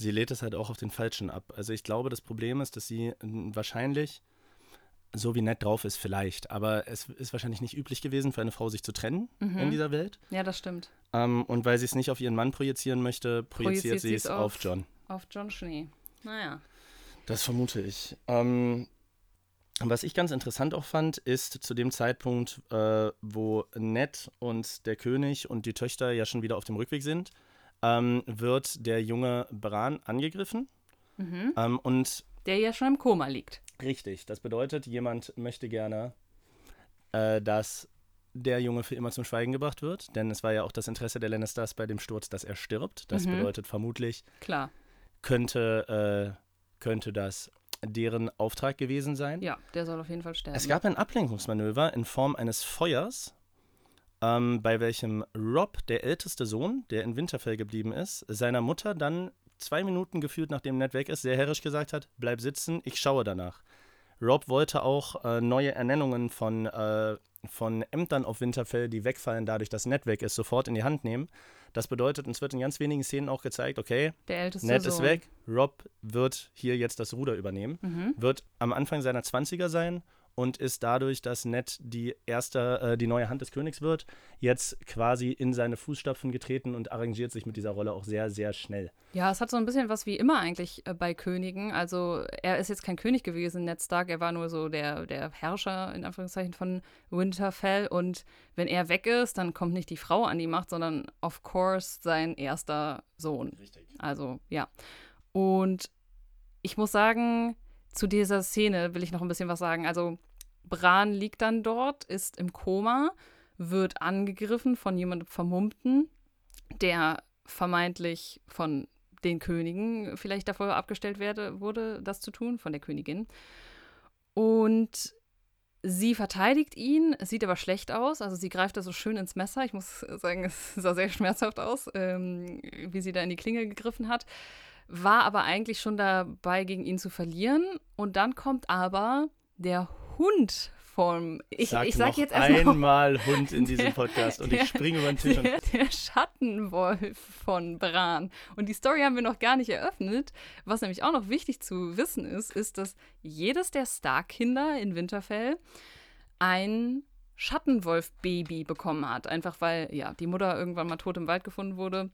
Sie lädt es halt auch auf den Falschen ab. Also ich glaube, das Problem ist, dass sie mm, wahrscheinlich so wie nett drauf ist, vielleicht, aber es ist wahrscheinlich nicht üblich gewesen, für eine Frau sich zu trennen Mhm. in dieser Welt. ja, das stimmt. Ähm, und weil sie es nicht auf ihren Mann projizieren möchte, projiziert, Projiziert sie es auf auf- John. Auf John Schnee. Naja. Das vermute ich. Ähm, Was ich ganz interessant auch fand, ist zu dem Zeitpunkt, äh, wo Ned und der König und die Töchter ja schon wieder auf dem Rückweg sind, ähm, wird der junge Bran angegriffen. Mhm. Ähm, und Der ja schon im Koma liegt. richtig, das bedeutet, jemand möchte gerne, äh, dass der Junge für immer zum Schweigen gebracht wird, denn es war ja auch das Interesse der Lannisters bei dem Sturz, dass er stirbt. Das Mhm. bedeutet vermutlich, Klar. könnte, äh, könnte das deren Auftrag gewesen sein. Ja, der soll auf jeden Fall sterben. Es gab ein Ablenkungsmanöver in Form eines Feuers, ähm, bei welchem Rob, der älteste Sohn, der in Winterfell geblieben ist, seiner Mutter dann zwei Minuten gefühlt, nachdem Ned weg ist, sehr herrisch gesagt hat, bleib sitzen, ich schaue danach. Rob wollte auch äh, neue Ernennungen von, äh, von Ämtern auf Winterfell, die wegfallen dadurch, dass Ned weg ist, sofort in die Hand nehmen. Das bedeutet, uns wird in ganz wenigen Szenen auch gezeigt, okay, der älteste Ned Sohn. ist weg, Rob wird hier jetzt das Ruder übernehmen, Mhm. wird am Anfang seiner 20er sein und ist dadurch, dass Ned die erste, äh, die neue Hand des Königs wird, jetzt quasi in seine Fußstapfen getreten und arrangiert sich mit dieser Rolle auch sehr, sehr schnell. Ja, es hat so ein bisschen was wie immer eigentlich äh, bei Königen. Also er ist jetzt kein König gewesen, Ned Stark, er war nur so der, der Herrscher in Anführungszeichen von Winterfell und wenn er weg ist, dann kommt nicht die Frau an die Macht, sondern of course sein erster Sohn. Richtig. Also ja. Und ich muss sagen, zu dieser Szene will ich noch ein bisschen was sagen. Also Bran liegt dann dort, ist im Koma, wird angegriffen von jemandem Vermummten, der vermeintlich von den Königen vielleicht davor abgestellt werde, wurde, das zu tun, von der Königin. Und sie verteidigt ihn, es sieht aber schlecht aus. Also sie greift da so schön ins Messer. Ich muss sagen, es sah sehr schmerzhaft aus, ähm, wie sie da in die Klinge gegriffen hat. War aber eigentlich schon dabei, gegen ihn zu verlieren. Und dann kommt aber der Hund vom. Ich sag ich sag jetzt erstmal. einmal Hund in diesem Der- Podcast und der- ich springe über den Tisch und Der, der Schattenwolf von Bran. Und die Story haben wir noch gar nicht eröffnet. Was nämlich auch noch wichtig zu wissen ist, ist, dass jedes der Stark-Kinder in Winterfell ein Schattenwolf-Baby bekommen hat. Einfach weil, ja, die Mutter irgendwann mal tot im Wald gefunden wurde.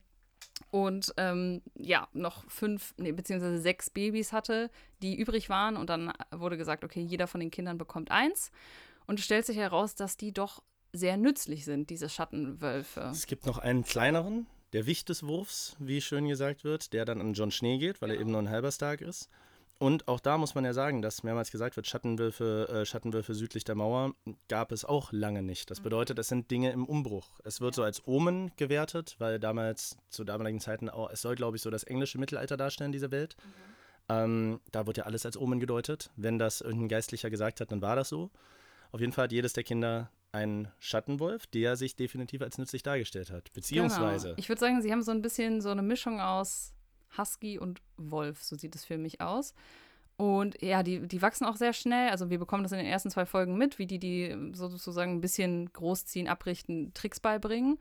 Und ähm, ja, noch fünf, nee, beziehungsweise sechs Babys hatte, die übrig waren. Und dann wurde gesagt, okay, jeder von den Kindern bekommt eins. Und es stellt sich heraus, dass die doch sehr nützlich sind, diese Schattenwölfe. es gibt noch einen kleineren, der Wicht des Wurfs, wie schön gesagt wird, der dann an John Schnee geht, weil er eben nur ein halber Stark ist. Und auch da muss man ja sagen, dass mehrmals gesagt wird, Schattenwölfe, äh, Schattenwölfe südlich der Mauer gab es auch lange nicht. Das bedeutet, es sind Dinge im Umbruch. Es wird so als Omen gewertet, weil damals, zu damaligen Zeiten auch, es soll, glaube ich, so das englische Mittelalter darstellen, diese Welt. Ähm, da wird ja alles als Omen gedeutet. Wenn das irgendein Geistlicher gesagt hat, dann war das so. Auf jeden Fall hat jedes der Kinder einen Schattenwolf, der sich definitiv als nützlich dargestellt hat. Beziehungsweise, Genau. Ich würde sagen, sie haben so ein bisschen so eine Mischung aus Husky und Wolf, so sieht es für mich aus. Und ja, die, die wachsen auch sehr schnell. Also wir bekommen das in den ersten zwei Folgen mit, wie die die sozusagen ein bisschen großziehen, abrichten, Tricks beibringen.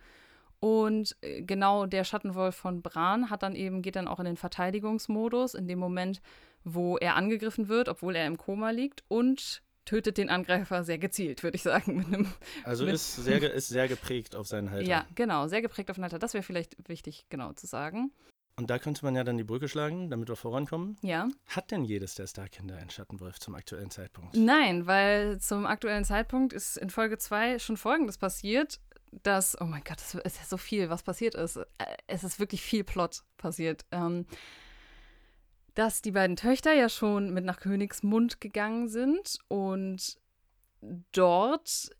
Und äh, genau der Schattenwolf von Bran hat dann eben, geht dann auch in den Verteidigungsmodus, in dem Moment, wo er angegriffen wird, obwohl er im Koma liegt und tötet den Angreifer sehr gezielt, würde ich sagen. Einem, also ist sehr, ist sehr geprägt auf seinen Halter. ja, genau, sehr geprägt auf den Alter. Das wäre vielleicht wichtig, genau zu sagen. Und da könnte man ja dann die Brücke schlagen, damit wir vorankommen. Ja. Hat denn jedes der Starkinder einen Schattenwolf zum aktuellen Zeitpunkt? Nein, weil zum aktuellen Zeitpunkt ist in Folge 2 schon Folgendes passiert, dass, oh mein Gott, es ist ja so viel, was passiert ist. Äh, Es ist wirklich viel Plot passiert. Ähm, dass die beiden Töchter ja schon mit nach Königsmund gegangen sind und dort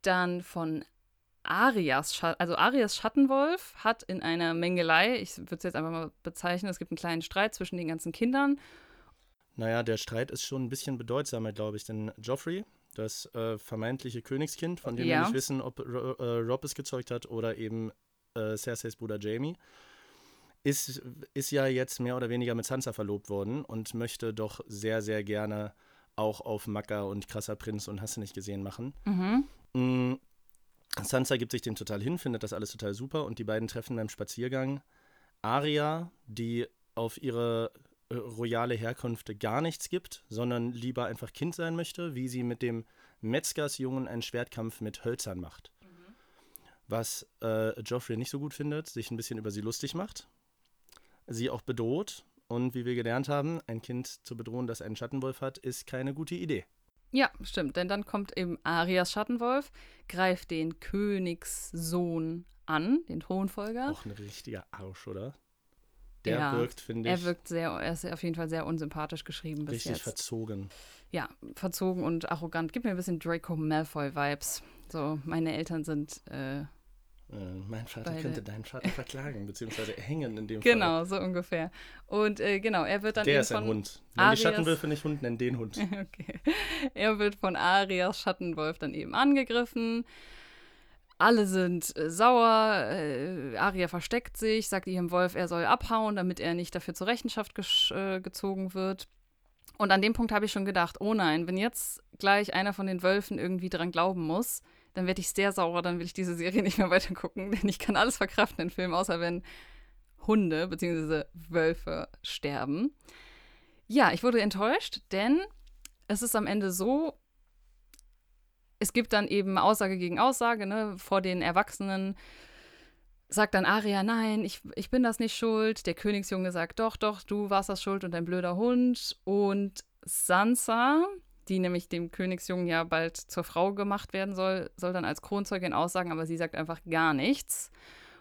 dann von Arias, Scha also Arias Schattenwolf hat in einer Mengelei, ich würde es jetzt einfach mal bezeichnen, es gibt einen kleinen Streit zwischen den ganzen Kindern Naja, der Streit ist schon ein bisschen bedeutsamer, glaube ich, denn Joffrey, das äh, vermeintliche Königskind, von dem wir Ja. nicht wissen, ob Ro äh, Rob es gezeugt hat oder eben äh, Cerseis Bruder Jamie, ist, ist ja jetzt mehr oder weniger mit Sansa verlobt worden und möchte doch sehr, sehr gerne auch auf Macker und krasser Prinz und hast du nicht gesehen machen. Mhm. Sansa gibt sich dem total hin, findet das alles total super und die beiden treffen beim Spaziergang Arya, die auf ihre äh, royale Herkunft gar nichts gibt, sondern lieber einfach Kind sein möchte, wie sie mit dem Metzgersjungen einen Schwertkampf mit Hölzern macht. Was äh, Joffrey nicht so gut findet, sich ein bisschen über sie lustig macht, sie auch bedroht und wie wir gelernt haben, ein Kind zu bedrohen, das einen Schattenwolf hat, ist keine gute Idee. Ja, stimmt, denn dann kommt eben Arias Schattenwolf, greift den Königssohn an, den Thronfolger. Auch ein richtiger Arsch, oder? Der Ja, wirkt, finde ich, Er wirkt sehr, er ist auf jeden Fall sehr unsympathisch geschrieben bis richtig jetzt. verzogen. ja, verzogen und arrogant. Gibt mir ein bisschen Draco Malfoy-Vibes. So, meine Eltern sind, äh, Äh, mein Vater Beide. könnte deinen Vater verklagen, beziehungsweise hängen in dem genau, so ungefähr. Und äh, genau, er wird dann Fall. Der ist ein Hund. Wenn Arias- die Schattenwölfe nicht Hund nennen, den Hund. Okay. Er wird von Arias Schattenwolf dann eben angegriffen. Alle sind äh, sauer. Äh, Aria versteckt sich, sagt ihrem Wolf, er soll abhauen, damit er nicht dafür zur Rechenschaft äh, gezogen wird. Und an dem Punkt habe ich schon gedacht, oh nein, wenn jetzt gleich einer von den Wölfen irgendwie dran glauben muss, dann werde ich sehr sauer, dann will ich diese Serie nicht mehr weiter gucken, denn ich kann alles verkraften in Filmen, außer wenn Hunde bzw. Wölfe sterben. Ja, ich wurde enttäuscht, denn es ist am Ende so, es gibt dann eben Aussage gegen Aussage, ne, vor den Erwachsenen sagt dann Aria, nein, ich, ich bin das nicht schuld. Der Königsjunge sagt, doch, doch, du warst das schuld und dein blöder Hund. Und Sansa, die nämlich dem Königsjungen ja bald zur Frau gemacht werden soll, soll dann als Kronzeugin aussagen, aber sie sagt einfach gar nichts.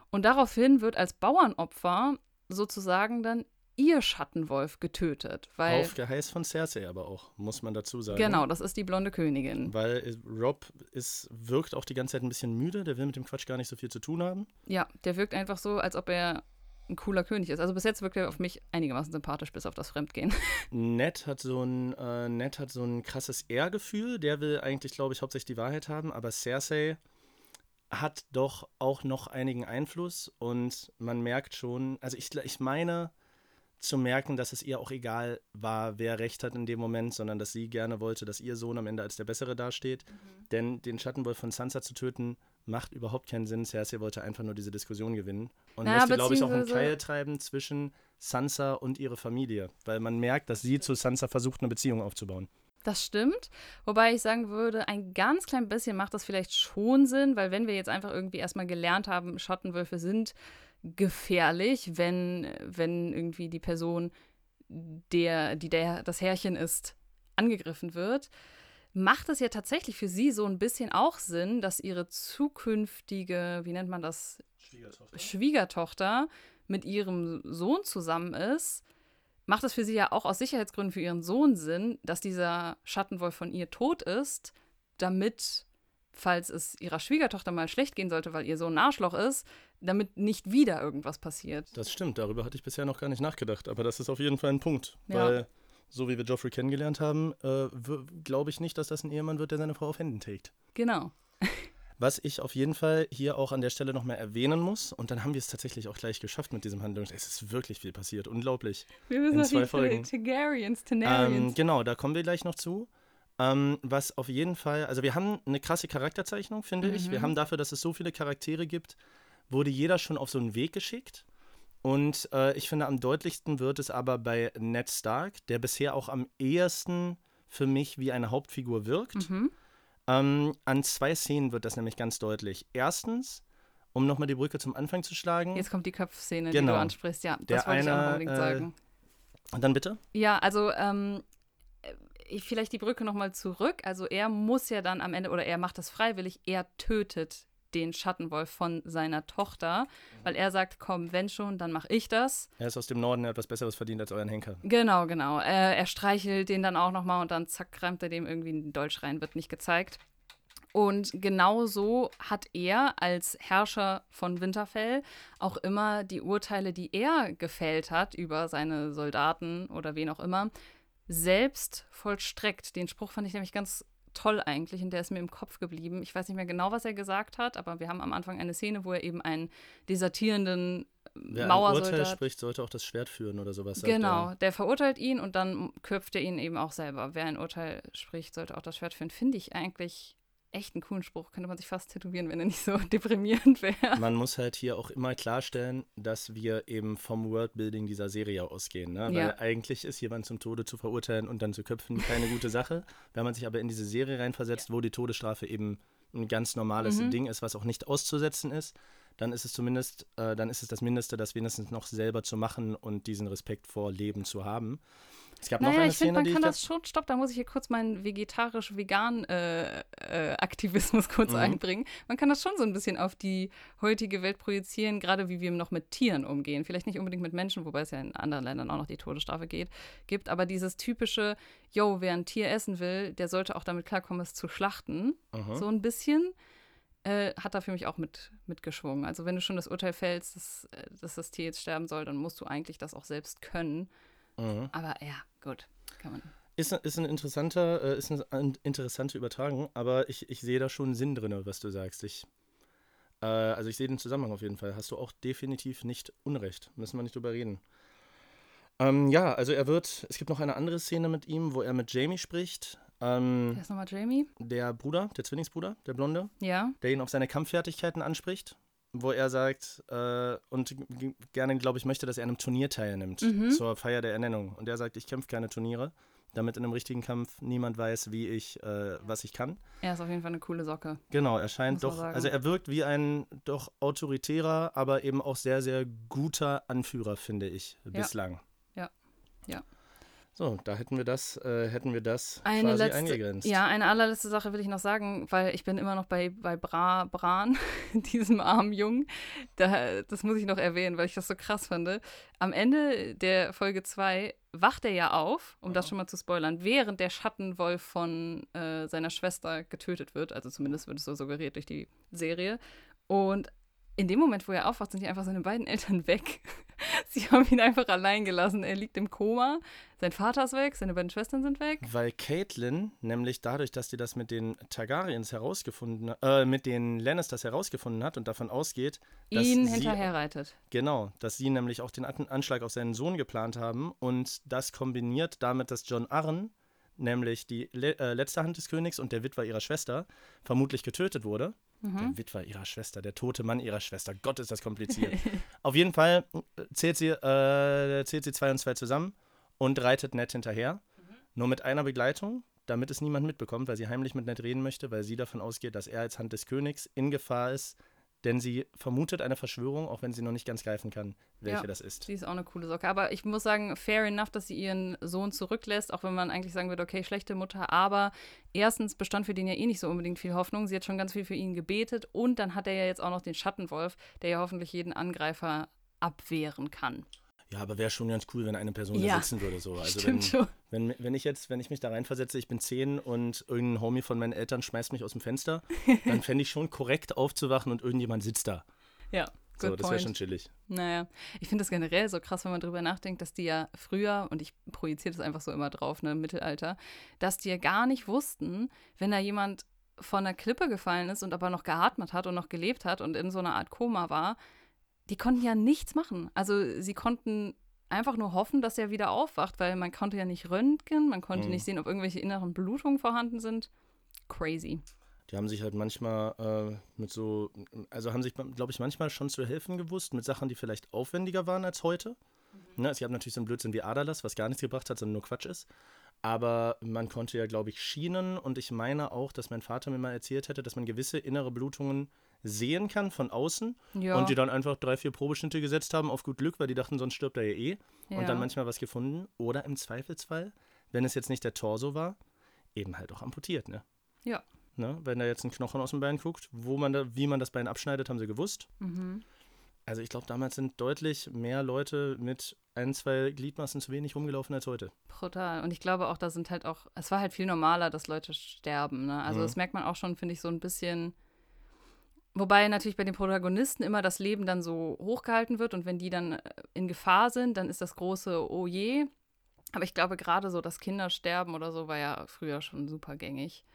Und daraufhin wird als Bauernopfer sozusagen dann ihr Schattenwolf getötet. Weil, Auf Geheiß von Cersei aber auch, muss man dazu sagen. genau, das ist die blonde Königin. Weil äh, Rob ist, wirkt auch die ganze Zeit ein bisschen müde, der will mit dem Quatsch gar nicht so viel zu tun haben. Ja, der wirkt einfach so, als ob er ein cooler König ist. Also bis jetzt wirkt er auf mich einigermaßen sympathisch, bis auf das Fremdgehen. Ned hat so ein, äh, Ned hat so ein krasses Ehrgefühl, der will eigentlich, glaube ich, hauptsächlich die Wahrheit haben, aber Cersei hat doch auch noch einigen Einfluss und man merkt schon, also ich, ich meine zu merken, dass es ihr auch egal war, wer recht hat in dem Moment, sondern dass sie gerne wollte, dass ihr Sohn am Ende als der Bessere dasteht. Denn den Schattenwolf von Sansa zu töten, macht überhaupt keinen Sinn. Cersei wollte einfach nur diese Diskussion gewinnen und Naja, möchte, glaube ich, auch einen Keil treiben zwischen Sansa und ihre Familie, weil man merkt, dass sie zu Sansa versucht, eine Beziehung aufzubauen. Das stimmt. Wobei ich sagen würde, ein ganz klein bisschen macht das vielleicht schon Sinn, weil wenn wir jetzt einfach irgendwie erstmal gelernt haben, Schattenwölfe sind gefährlich, wenn, wenn irgendwie die Person, der, die der, das Herrchen ist, angegriffen wird, macht es ja tatsächlich für sie so ein bisschen auch Sinn, dass ihre zukünftige, wie nennt man das, Schwiegertochter mit ihrem Sohn zusammen ist, macht es für sie ja auch aus Sicherheitsgründen für ihren Sohn Sinn, dass dieser Schattenwolf von ihr tot ist, damit, falls es ihrer Schwiegertochter mal schlecht gehen sollte, weil ihr Sohn ein Arschloch ist, damit nicht wieder irgendwas passiert. Das stimmt, darüber hatte ich bisher noch gar nicht nachgedacht, aber das ist auf jeden Fall ein Punkt. Ja. Weil, so wie wir Joffrey kennengelernt haben, äh, glaube ich nicht, dass das ein Ehemann wird, der seine Frau auf Händen trägt. Genau. Was ich auf jeden Fall hier auch an der Stelle nochmal erwähnen muss, und dann haben wir es tatsächlich auch gleich geschafft mit diesem Handlungs. Es ist wirklich viel passiert, unglaublich. Wir müssen In zwei die Folgen. Targaryens, Ähm, Targaryens. genau, da kommen wir gleich noch zu. Ähm, was auf jeden Fall, also wir haben eine krasse Charakterzeichnung, finde ich. Mhm. Wir haben dafür, dass es so viele Charaktere gibt, wurde jeder schon auf so einen Weg geschickt. Und äh, ich finde, am deutlichsten wird es aber bei Ned Stark, der bisher auch am ehesten für mich wie eine Hauptfigur wirkt. Mhm. Ähm, an zwei Szenen wird das nämlich ganz deutlich. Erstens, um nochmal die Brücke zum Anfang zu schlagen. Jetzt kommt die Köpfszene, die Genau. du ansprichst. Ja, Der das wollte ich auch eine, unbedingt äh, sagen. Und dann bitte? Ja, also ähm, äh, vielleicht die Brücke nochmal zurück. Also er muss ja dann am Ende, oder er macht das freiwillig, er tötet den Schattenwolf von seiner Tochter, weil er sagt, komm, wenn schon, dann mache ich das. Er ist aus dem Norden, er hat was Besseres verdient als euren Henker. Genau, genau. Äh, er streichelt den dann auch nochmal und dann zack, rammt er dem irgendwie einen Dolch rein, wird nicht gezeigt. Und genau so hat er als Herrscher von Winterfell auch immer die Urteile, die er gefällt hat über seine Soldaten oder wen auch immer, selbst vollstreckt. Den Spruch fand ich nämlich ganz toll eigentlich und der ist mir im Kopf geblieben. Ich weiß nicht mehr genau, was er gesagt hat, aber wir haben am Anfang eine Szene, wo er eben einen desertierenden Wer ein Mauersoldat Urteil spricht, sollte auch das Schwert führen oder sowas. Genau, er. der verurteilt ihn und dann köpft er ihn eben auch selber. Wer ein Urteil spricht, sollte auch das Schwert führen. Finde ich eigentlich echt einen coolen Spruch. Könnte man sich fast tätowieren, wenn er nicht so deprimierend wäre. Man muss halt hier auch immer klarstellen, dass wir eben vom Worldbuilding dieser Serie ausgehen. Ne? Weil Ja. eigentlich ist jemand zum Tode zu verurteilen und dann zu köpfen keine gute Sache. Wenn man sich aber in diese Serie reinversetzt, wo die Todesstrafe eben ein ganz normales Mhm. Ding ist, was auch nicht auszusetzen ist, dann ist es zumindest, äh, dann ist es das Mindeste, das wenigstens noch selber zu machen und diesen Respekt vor Leben zu haben. Es gab naja, noch eine ich finde, man kann das schon, stopp, da muss ich hier kurz meinen vegetarisch-vegan-Aktivismus äh, kurz Mhm. einbringen. Man kann das schon so ein bisschen auf die heutige Welt projizieren, gerade wie wir noch mit Tieren umgehen. Vielleicht nicht unbedingt mit Menschen, wobei es ja in anderen Ländern auch noch die Todesstrafe geht, gibt, aber dieses typische, yo, wer ein Tier essen will, der sollte auch damit klarkommen, es zu schlachten. Mhm. So ein bisschen. Äh, hat da für mich auch mit, mitgeschwungen. Also wenn du schon das Urteil fällst, dass, äh, dass das Tier jetzt sterben soll, dann musst du eigentlich das auch selbst können. Mhm. Aber ja, gut, kann man. Ist, ist ein interessanter, äh, ist eine interessante Übertragung, aber ich, ich sehe da schon Sinn drin, was du sagst. Ich, äh, also ich sehe den Zusammenhang auf jeden Fall. Hast du auch definitiv nicht Unrecht. Müssen wir nicht drüber reden. Ähm, ja, also er wird, es gibt noch eine andere Szene mit ihm, wo er mit Jamie spricht. Ähm, Wer ist nochmal Jamie? der Bruder, der Zwillingsbruder, der Blonde, Ja. der ihn auf seine Kampffertigkeiten anspricht, wo er sagt äh, und gerne, glaube ich, möchte, dass er an einem Turnier teilnimmt Mhm. zur Feier der Ernennung. Und er sagt, ich kämpfe keine Turniere, damit in einem richtigen Kampf niemand weiß, wie ich, äh, was ich kann. Er ist auf jeden Fall eine coole Socke. Genau, er scheint doch, also er wirkt wie ein doch autoritärer, aber eben auch sehr, sehr guter Anführer, finde ich, bislang. Ja. Ja. So, da hätten wir das, äh, hätten wir das Eine quasi letzte, eingegrenzt. ja, eine allerletzte Sache will ich noch sagen, weil ich bin immer noch bei, bei Bra, Bran, diesem armen Jungen. Da, das muss ich noch erwähnen, weil ich das so krass fand. Am Ende der Folge 2 wacht er ja auf, um das schon mal zu spoilern, während der Schattenwolf von äh, seiner Schwester getötet wird. Also zumindest wird es so suggeriert durch die Serie. Und in dem Moment, wo er aufwacht, sind die einfach seine beiden Eltern weg. Sie haben ihn einfach allein gelassen. Er liegt im Koma. Sein Vater ist weg, seine beiden Schwestern sind weg. Weil Caitlin, nämlich dadurch, dass sie das mit den Targaryens herausgefunden, äh, mit den Lannisters herausgefunden hat und davon ausgeht, dass ihn hinterherreitet. Genau, dass sie nämlich auch den An- Anschlag auf seinen Sohn geplant haben und das kombiniert damit, dass John Arryn, nämlich die le äh, letzte Hand des Königs und der Witwer ihrer Schwester, vermutlich getötet wurde. Der Witwer ihrer Schwester, der tote Mann ihrer Schwester. Gott, ist das kompliziert. Auf jeden Fall äh, zählt sie, äh, zählt sie zwei und zwei zusammen und reitet Ned hinterher. Nur mit einer Begleitung, damit es niemand mitbekommt, weil sie heimlich mit Ned reden möchte, weil sie davon ausgeht, dass er als Hand des Königs in Gefahr ist, denn sie vermutet eine Verschwörung, auch wenn sie noch nicht ganz greifen kann, welche Ja. das ist. Sie ist auch eine coole Socke. Aber ich muss sagen, fair enough, dass sie ihren Sohn zurücklässt, auch wenn man eigentlich sagen würde, okay, schlechte Mutter. Aber erstens bestand für den ja eh nicht so unbedingt viel Hoffnung. Sie hat schon ganz viel für ihn gebetet. Und dann hat er ja jetzt auch noch den Schattenwolf, der ja hoffentlich jeden Angreifer abwehren kann. Ja, aber wäre schon ganz cool, wenn eine Person Ja. da sitzen würde. So. Also Stimmt wenn, schon. Wenn, wenn ich jetzt, wenn ich mich da reinversetze, ich bin zehn und irgendein Homie von meinen Eltern schmeißt mich aus dem Fenster, dann fände ich schon korrekt aufzuwachen und irgendjemand sitzt da. Ja, So, good das wäre schon chillig. Naja, ich finde das generell so krass, wenn man drüber nachdenkt, dass die ja früher, und ich projiziere das einfach so immer drauf, ne, im Mittelalter, dass die ja gar nicht wussten, wenn da jemand von einer Klippe gefallen ist und aber noch geatmet hat und noch gelebt hat und in so einer Art Koma war, die konnten ja nichts machen. Also sie konnten einfach nur hoffen, dass er wieder aufwacht, weil man konnte ja nicht röntgen, man konnte Mhm. nicht sehen, ob irgendwelche inneren Blutungen vorhanden sind. Crazy. Die haben sich halt manchmal äh, mit so, also haben sich, glaube ich, manchmal schon zu helfen gewusst mit Sachen, die vielleicht aufwendiger waren als heute. Ne, es gab natürlich so einen Blödsinn wie Aderlass, was gar nichts gebracht hat, sondern nur Quatsch ist. Aber man konnte ja, glaube ich, Schienen und ich meine auch, dass mein Vater mir mal erzählt hätte, dass man gewisse innere Blutungen sehen kann von außen Ja. und die dann einfach drei, vier Probeschnitte gesetzt haben auf gut Glück, weil die dachten, sonst stirbt er ja eh. Ja. Und dann manchmal was gefunden. Oder im Zweifelsfall, wenn es jetzt nicht der Torso war, eben halt auch amputiert, ne? Ja. Ne? Wenn da jetzt ein Knochen aus dem Bein guckt, wo man da, wie man das Bein abschneidet, haben sie gewusst. Mhm. Also ich glaube, damals sind deutlich mehr Leute mit ein, zwei Gliedmaßen zu wenig rumgelaufen als heute. Brutal. Und ich glaube auch, da sind halt auch, es war halt viel normaler, dass Leute sterben. Ne? Also Mhm. das merkt man auch schon, finde ich, so ein bisschen. Wobei natürlich bei den Protagonisten immer das Leben dann so hochgehalten wird und wenn die dann äh, in Gefahr sind, dann ist das große Oh je. Aber ich glaube, gerade so das Kindersterben oder so war ja früher schon super gängig.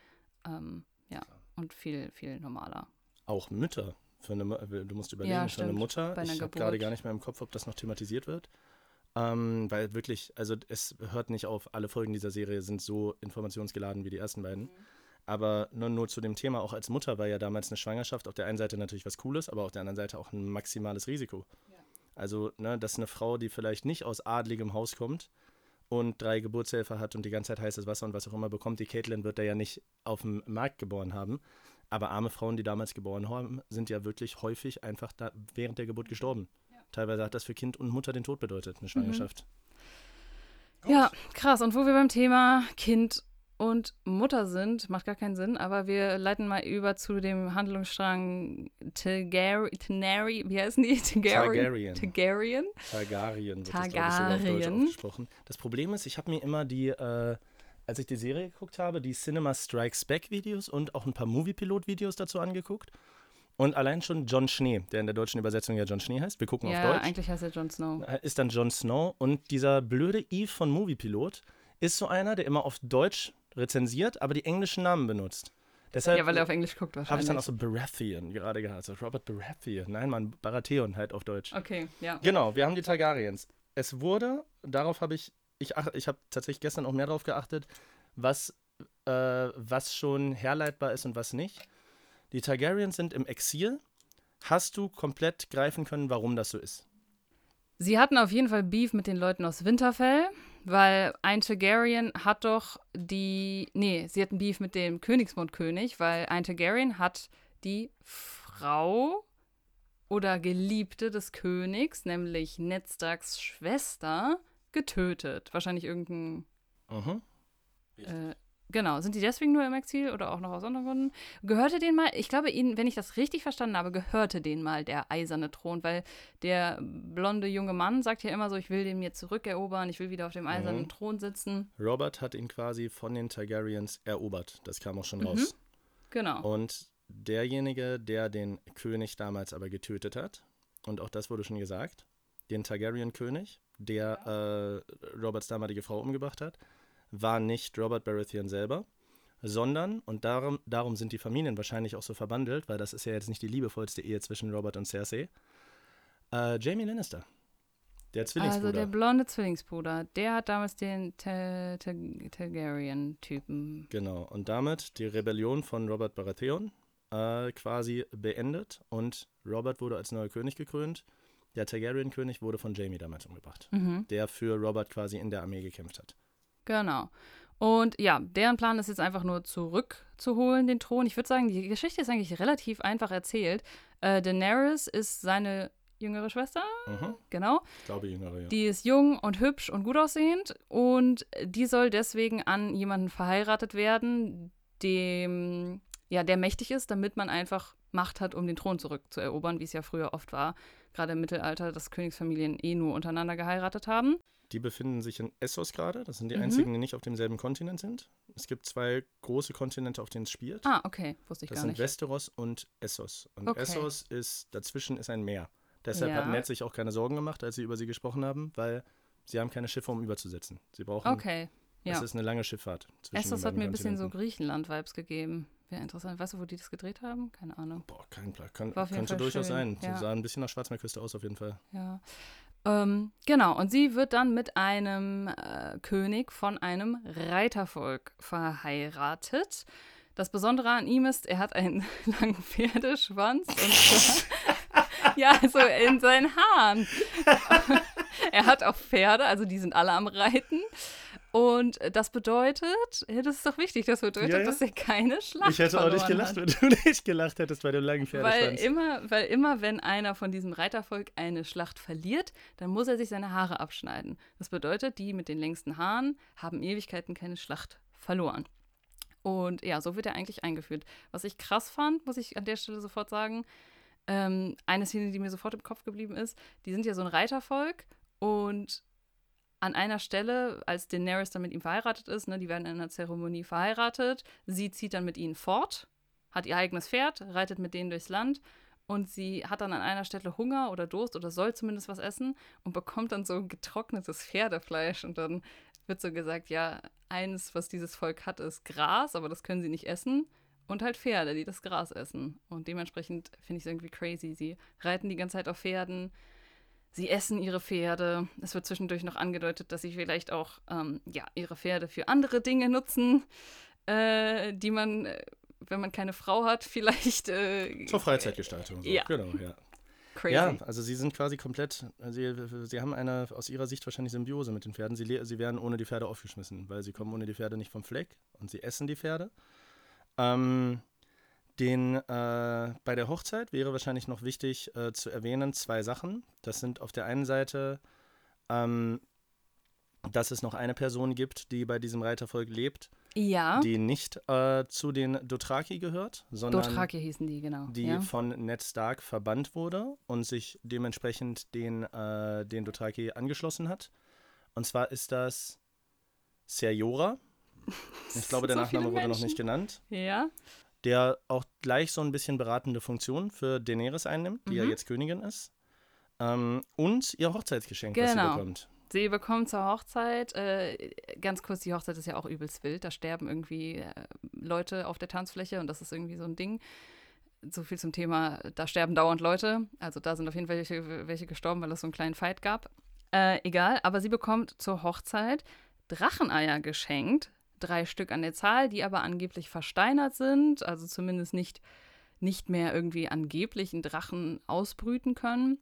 Ähm, ja, und viel, viel normaler. Auch Mütter. Für eine, äh, du musst überlegen, Ja, für eine. Mutter. Einer ich habe gerade gar nicht mehr im Kopf, ob das noch thematisiert wird. Ähm, weil wirklich, also es hört nicht auf, alle Folgen dieser Serie sind so informationsgeladen wie die ersten beiden. Aber nur, nur zu dem Thema, auch als Mutter war ja damals eine Schwangerschaft auf der einen Seite natürlich was Cooles, aber auf der anderen Seite auch ein maximales Risiko. Also, ne, dass eine Frau, die vielleicht nicht aus adligem Haus kommt und drei Geburtshelfer hat und die ganze Zeit heißes Wasser und was auch immer bekommt, die Caitlin wird da ja nicht auf dem Markt geboren haben. aber arme Frauen, die damals geboren haben, sind ja wirklich häufig einfach da während der Geburt gestorben. Teilweise hat das für Kind und Mutter den Tod bedeutet, eine Schwangerschaft. Ja, krass. Und wo wir beim Thema Kind und Mutter sind, macht gar keinen Sinn, aber wir leiten mal über zu dem Handlungsstrang Targaryen, wie heißen die? Targaryen. Targaryen. Targaryen wird das, glaub ich, sogar auf Deutsch Targaryen. Das Problem ist, ich habe mir immer die, äh, als ich die Serie geguckt habe, die Cinema Strikes Back Videos und auch ein paar Movie-Pilot-Videos dazu angeguckt. Und allein schon John Schnee, der in der deutschen Übersetzung ja John Schnee heißt, wir gucken auf Ja, Deutsch, eigentlich heißt er Jon Snow. äh, ist dann Jon Snow. Und dieser blöde Eve von Moviepilot ist so einer, der immer auf Deutsch rezensiert, aber die englischen Namen benutzt. Deshalb Ja, weil er auf Englisch guckt habe ich wahrscheinlich. dann auch so Baratheon gerade gehabt. So Robert Baratheon. Nein, Mann, Baratheon halt auf Deutsch. Okay, ja. Genau, wir haben die Targaryens. Es wurde, darauf habe ich, ich, ach- ich habe tatsächlich gestern auch mehr darauf geachtet, was, äh, was schon herleitbar ist und was nicht. Die Targaryens sind im Exil. Hast du komplett greifen können, warum das so ist? Sie hatten auf jeden Fall Beef mit den Leuten aus Winterfell, weil ein Targaryen hat doch die. Nee, sie hatten Beef mit dem Königsmundkönig, weil ein Targaryen hat die Frau oder Geliebte des Königs, nämlich Ned Starks Schwester, getötet. Wahrscheinlich irgendein. Mhm. Äh, genau, sind die deswegen nur im Exil oder auch noch aus anderen Gründen? Gehörte denen mal, ich glaube, ihnen, wenn ich das richtig verstanden habe, gehörte denen mal der eiserne Thron, weil der blonde junge Mann sagt ja immer so, ich will den mir zurückerobern, ich will wieder auf dem eisernen Mhm. Thron sitzen. Robert hat ihn quasi von den Targaryens erobert. Das kam auch schon Mhm. raus. Genau. Und derjenige, der den König damals aber getötet hat, und auch das wurde schon gesagt, den Targaryen-König, der äh, Roberts damalige Frau umgebracht hat, war nicht Robert Baratheon selber, sondern, und darum, darum sind die Familien wahrscheinlich auch so verbandelt, weil das ist ja jetzt nicht die liebevollste Ehe zwischen Robert und Cersei, äh, Jamie Lannister, der Zwillingsbruder. Also der blonde Zwillingsbruder, der hat damals den Ta- Ta- Targaryen-Typen. Genau, und damit die Rebellion von Robert Baratheon äh, quasi beendet und Robert wurde als neuer König gekrönt. Der Targaryen-König wurde von Jamie damals umgebracht, Mhm. der für Robert quasi in der Armee gekämpft hat. Genau. Und ja, deren Plan ist jetzt einfach nur zurückzuholen, den Thron. Ich würde sagen, die Geschichte ist eigentlich relativ einfach erzählt. Äh, Daenerys ist seine jüngere Schwester, Mhm. genau. Ich glaube, jüngere, ja. Die ist jung und hübsch und gut aussehend und die soll deswegen an jemanden verheiratet werden, dem, ja, der mächtig ist, damit man einfach Macht hat, um den Thron zurückzuerobern, wie es ja früher oft war. Gerade im Mittelalter, dass Königsfamilien eh nur untereinander geheiratet haben. Die befinden sich in Essos gerade. Das sind die Mhm. einzigen, die nicht auf demselben Kontinent sind. Es gibt zwei große Kontinente, auf denen es spielt. Ah, okay, wusste ich das gar sind nicht. Westeros und Essos. Und Okay. Essos ist, dazwischen ist ein Meer. Deshalb Ja. hat Ned sich auch keine Sorgen gemacht, als sie über sie gesprochen haben, weil sie haben keine Schiffe, um überzusetzen. Sie brauchen, Okay, ja. es ist eine lange Schifffahrt. Essos hat mir ein bisschen so. Griechenland-Vibes gegeben. Wäre interessant. Weißt du, wo die das gedreht haben? Keine Ahnung. Boah, kein Plan. Kann, könnte Fall durchaus schön, sein. ja. Sie sah ein bisschen nach Schwarzmeerküste aus, auf jeden Fall. Ja. Ähm, genau, und sie wird dann mit einem äh, König von einem Reitervolk verheiratet. Das Besondere an ihm ist, er hat einen langen Pferdeschwanz und ja, so in seinen Haaren. er hat auch Pferde, also die sind alle am Reiten. Und das bedeutet, das ist doch wichtig, das bedeutet, Ja, ja. dass er keine Schlacht Ich hätte auch nicht gelacht, hat. wenn du nicht gelacht hättest bei dem langen Weil Pferdeschwanz. immer, weil immer, wenn einer von diesem Reitervolk eine Schlacht verliert, dann muss er sich seine Haare abschneiden. Das bedeutet, die mit den längsten Haaren haben Ewigkeiten keine Schlacht verloren. Und ja, so wird er eigentlich eingeführt. Was ich krass fand, muss ich an der Stelle sofort sagen, ähm, eine Szene, die mir sofort im Kopf geblieben ist, die sind ja so ein Reitervolk und an einer Stelle, als Daenerys dann mit ihm verheiratet ist, ne, die werden in einer Zeremonie verheiratet, sie zieht dann mit ihnen fort, hat ihr eigenes Pferd, reitet mit denen durchs Land und sie hat dann an einer Stelle Hunger oder Durst oder soll zumindest was essen und bekommt dann so getrocknetes Pferdefleisch und dann wird so gesagt, ja, eins, was dieses Volk hat, ist Gras, aber das können sie nicht essen und halt Pferde, die das Gras essen und dementsprechend finde ich es irgendwie crazy. Sie reiten die ganze Zeit auf Pferden, Sie essen ihre Pferde. Es wird zwischendurch noch angedeutet, dass sie vielleicht auch ähm, ja, ihre Pferde für andere Dinge nutzen, äh, die man, äh, wenn man keine Frau hat, vielleicht. Äh, Zur Freizeitgestaltung. So. Ja. Genau, ja. crazy. Ja, also sie sind quasi komplett, sie, sie haben eine aus ihrer Sicht wahrscheinlich Symbiose mit den Pferden. Sie, sie werden ohne die Pferde aufgeschmissen, weil sie kommen ohne die Pferde nicht vom Fleck und sie essen die Pferde. Ähm, Den, äh, bei der Hochzeit wäre wahrscheinlich noch wichtig äh, zu erwähnen zwei Sachen. Das sind auf der einen Seite, ähm, dass es noch eine Person gibt, die bei diesem Reitervolk lebt, Ja, die nicht äh, zu den Dothraki gehört, sondern Dothraki hießen die, genau. die ja. von Ned Stark verbannt wurde und sich dementsprechend den, äh, den Dothraki angeschlossen hat. Und zwar ist das Ser Jorah. Ich glaube, der So Nachname wurde noch nicht genannt. ja, Der auch gleich so ein bisschen beratende Funktion für Daenerys einnimmt, die ja Mhm. jetzt Königin ist. Ähm, und ihr Hochzeitsgeschenk, das sie Genau. bekommt. Sie bekommt zur Hochzeit, äh, ganz kurz, die Hochzeit ist ja auch übelst wild. Da sterben irgendwie äh, Leute auf der Tanzfläche und das ist irgendwie so ein Ding. So viel zum Thema, da sterben dauernd Leute. Also da sind auf jeden Fall welche, welche gestorben, weil es so einen kleinen Fight gab. Äh, egal, aber sie bekommt zur Hochzeit Dracheneier geschenkt. Drei Stück an der Zahl, die aber angeblich versteinert sind, also zumindest nicht, nicht mehr irgendwie angeblich einen Drachen ausbrüten können.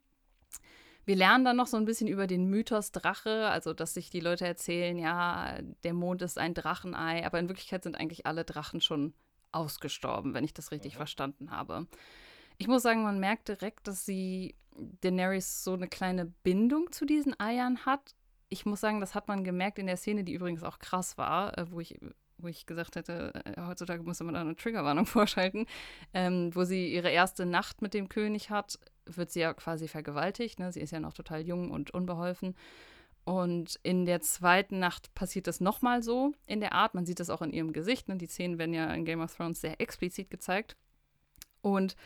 Wir lernen dann noch so ein bisschen über den Mythos Drache, also dass sich die Leute erzählen, ja, der Mond ist ein Drachenei, aber in Wirklichkeit sind eigentlich alle Drachen schon ausgestorben, wenn ich das richtig verstanden habe. Ich muss sagen, man merkt direkt, dass sie Daenerys so eine kleine Bindung zu diesen Eiern hat. Ich muss sagen, das hat man gemerkt in der Szene, die übrigens auch krass war, äh, wo ich wo ich gesagt hätte, äh, heutzutage müsste man da eine Triggerwarnung vorschalten, ähm, wo sie ihre erste Nacht mit dem König hat, wird sie ja quasi vergewaltigt. Ne? Sie ist ja noch total jung und unbeholfen. Und in der zweiten Nacht passiert das nochmal so in der Art. Man sieht das auch in ihrem Gesicht. Ne? Die Szenen werden ja in Game of Thrones sehr explizit gezeigt. Und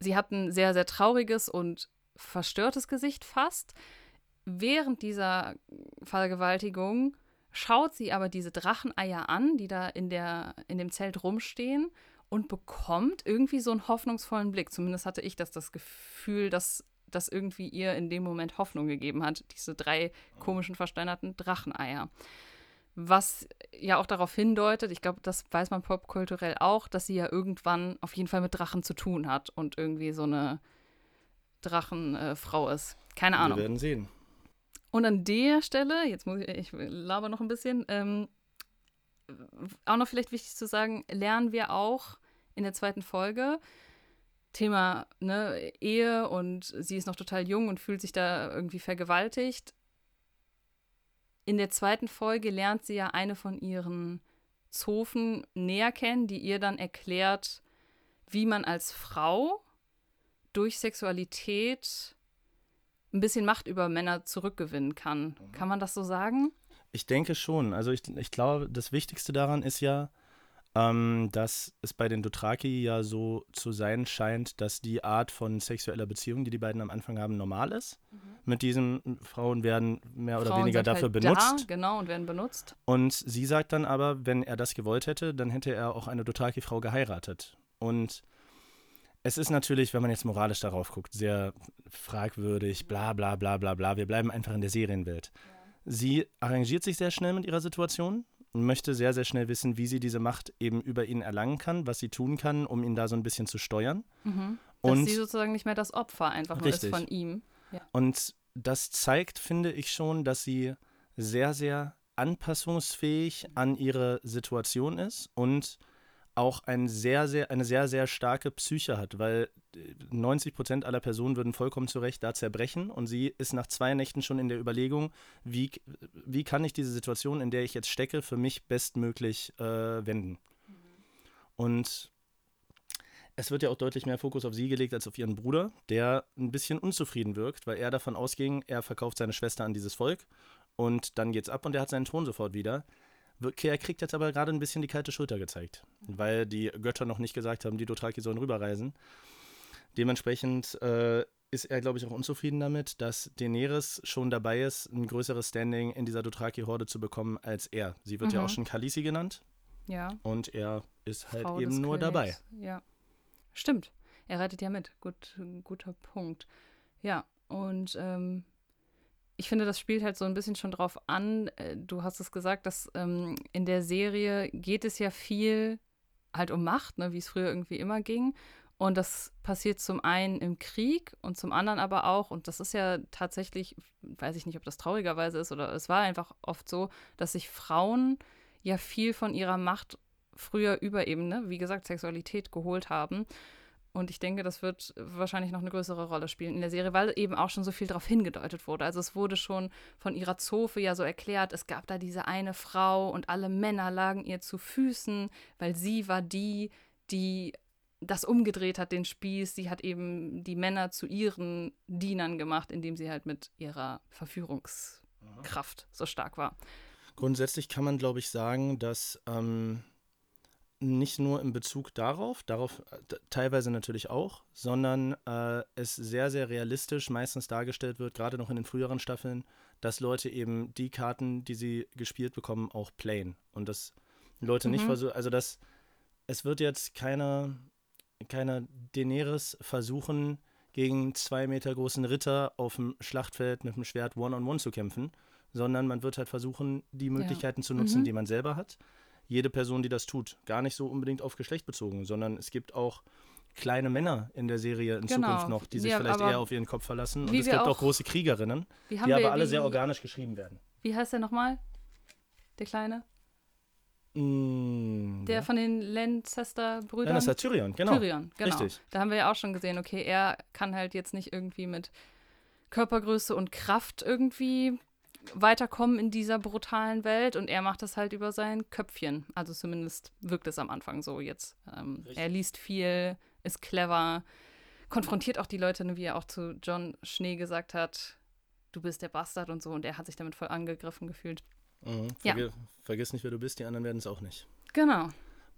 sie hat ein sehr, sehr trauriges und verstörtes Gesicht fast. Während dieser Vergewaltigung schaut sie aber diese Dracheneier an, die da in, der, in dem Zelt rumstehen und bekommt irgendwie so einen hoffnungsvollen Blick. Zumindest hatte ich das, das Gefühl, dass das irgendwie ihr in dem Moment Hoffnung gegeben hat, diese drei komischen versteinerten Dracheneier. Was ja auch darauf hindeutet, ich glaube, das weiß man popkulturell auch, dass sie ja irgendwann auf jeden Fall mit Drachen zu tun hat und irgendwie so eine Drachenfrau ist. Keine Ahnung. Wir werden sehen. Und an der Stelle, jetzt muss ich, ich laber noch ein bisschen, ähm, auch noch vielleicht wichtig zu sagen, lernen wir auch in der zweiten Folge Thema ne, Ehe und sie ist noch total jung und fühlt sich da irgendwie vergewaltigt. In der zweiten Folge lernt sie ja eine von ihren Zofen näher kennen, die ihr dann erklärt, wie man als Frau durch Sexualität ein bisschen Macht über Männer zurückgewinnen kann. Kann man das so sagen? Ich denke schon. Also ich, ich glaube, das Wichtigste daran ist ja, ähm, dass es bei den Dothraki ja so zu sein scheint, dass die Art von sexueller Beziehung, die die beiden am Anfang haben, normal ist. Mit diesen Frauen werden mehr oder Mhm. Frauen weniger dafür halt benutzt. Da, genau, und werden benutzt. Und sie sagt dann aber, wenn er das gewollt hätte, dann hätte er auch eine Dothraki-Frau geheiratet. Und es ist natürlich, wenn man jetzt moralisch darauf guckt, sehr fragwürdig, bla bla bla bla bla. Wir bleiben einfach in der Serienwelt. Sie arrangiert sich sehr schnell mit ihrer Situation und möchte sehr, sehr schnell wissen, wie sie diese Macht eben über ihn erlangen kann, was sie tun kann, um ihn da so ein bisschen zu steuern. Mhm. Dass Und sie sozusagen nicht mehr das Opfer einfach nur Richtig. ist von ihm. Und das zeigt, finde ich schon, dass sie sehr, sehr anpassungsfähig an ihre Situation ist und auch ein sehr, sehr, eine sehr, sehr starke Psyche hat, weil äh, 90 Prozent aller Personen würden vollkommen zu Recht da zerbrechen und sie ist nach zwei Nächten schon in der Überlegung, wie, wie kann ich diese Situation, in der ich jetzt stecke, für mich bestmöglich äh, wenden. Und es wird ja auch deutlich mehr Fokus auf sie gelegt als auf ihren Bruder, der ein bisschen unzufrieden wirkt, weil er davon ausging, er verkauft seine Schwester an dieses Volk und dann geht's ab und er hat seinen Thron sofort wieder. Er kriegt jetzt aber gerade ein bisschen die kalte Schulter gezeigt, weil die Götter noch nicht gesagt haben, die Dothraki sollen rüberreisen. Dementsprechend äh, ist er, glaube ich, auch unzufrieden damit, dass Daenerys schon dabei ist, ein größeres Standing in dieser Dothraki-Horde zu bekommen als er. Sie wird ja Mhm. auch schon Khaleesi genannt Ja. und er ist halt Frau eben nur dabei. Königs. Ja. Stimmt. Er reitet ja mit. Gut, guter Punkt. Ja, und ähm, ich finde, das spielt halt so ein bisschen schon drauf an. Äh, Du hast es gesagt, dass ähm, in der Serie geht es ja viel halt um Macht, ne, wie es früher irgendwie immer ging. Und das passiert zum einen im Krieg und zum anderen aber auch, und das ist ja tatsächlich, weiß ich nicht, ob das traurigerweise ist oder es war einfach oft so, dass sich Frauen ja viel von ihrer Macht früher über eben, ne, wie gesagt, Sexualität geholt haben. Und ich denke, das wird wahrscheinlich noch eine größere Rolle spielen in der Serie, weil eben auch schon so viel darauf hingedeutet wurde. Also es wurde schon von ihrer Zofe ja so erklärt, es gab da diese eine Frau und alle Männer lagen ihr zu Füßen, weil sie war die, die das umgedreht hat, den Spieß. Sie hat eben die Männer zu ihren Dienern gemacht, indem sie halt mit ihrer Verführungskraft so stark war. Grundsätzlich kann man, glaube ich, sagen, dass ähm, nicht nur in Bezug darauf, darauf äh, teilweise natürlich auch, sondern äh, es sehr, sehr realistisch meistens dargestellt wird, gerade noch in den früheren Staffeln, dass Leute eben die Karten, die sie gespielt bekommen, auch playen. Und dass Leute mhm. nicht versuchen, also dass es wird jetzt keine, keine Daenerys versuchen, gegen zwei Meter großen Ritter auf dem Schlachtfeld mit dem Schwert One-on-One -on -one zu kämpfen, sondern man wird halt versuchen, die Möglichkeiten ja. zu nutzen, mhm. die man selber hat jede Person, die das tut. Gar nicht so unbedingt auf Geschlecht bezogen, sondern es gibt auch kleine Männer in der Serie in genau. Zukunft noch, die sich ja, vielleicht eher auf ihren Kopf verlassen. Und es gibt auch, auch, große Kriegerinnen, die aber wir, alle wie, sehr organisch geschrieben werden. Wie heißt der nochmal? Der Kleine? Mm, der ja. von den Lancaster-Brüdern? Ja, das ist Tyrion, genau. Tyrion, genau. Richtig. Da haben wir ja auch schon gesehen, okay, er kann halt jetzt nicht irgendwie mit Körpergröße und Kraft irgendwie weiterkommen in dieser brutalen Welt und er macht das halt über sein Köpfchen. Also zumindest wirkt es am Anfang so jetzt. Ähm, er liest viel, ist clever, konfrontiert auch die Leute, ne, wie er auch zu John Schnee gesagt hat, du bist der Bastard und so und er hat sich damit voll angegriffen gefühlt. Mhm. Vergi ja. Vergiss nicht, wer du bist, die anderen werden es auch nicht. Genau.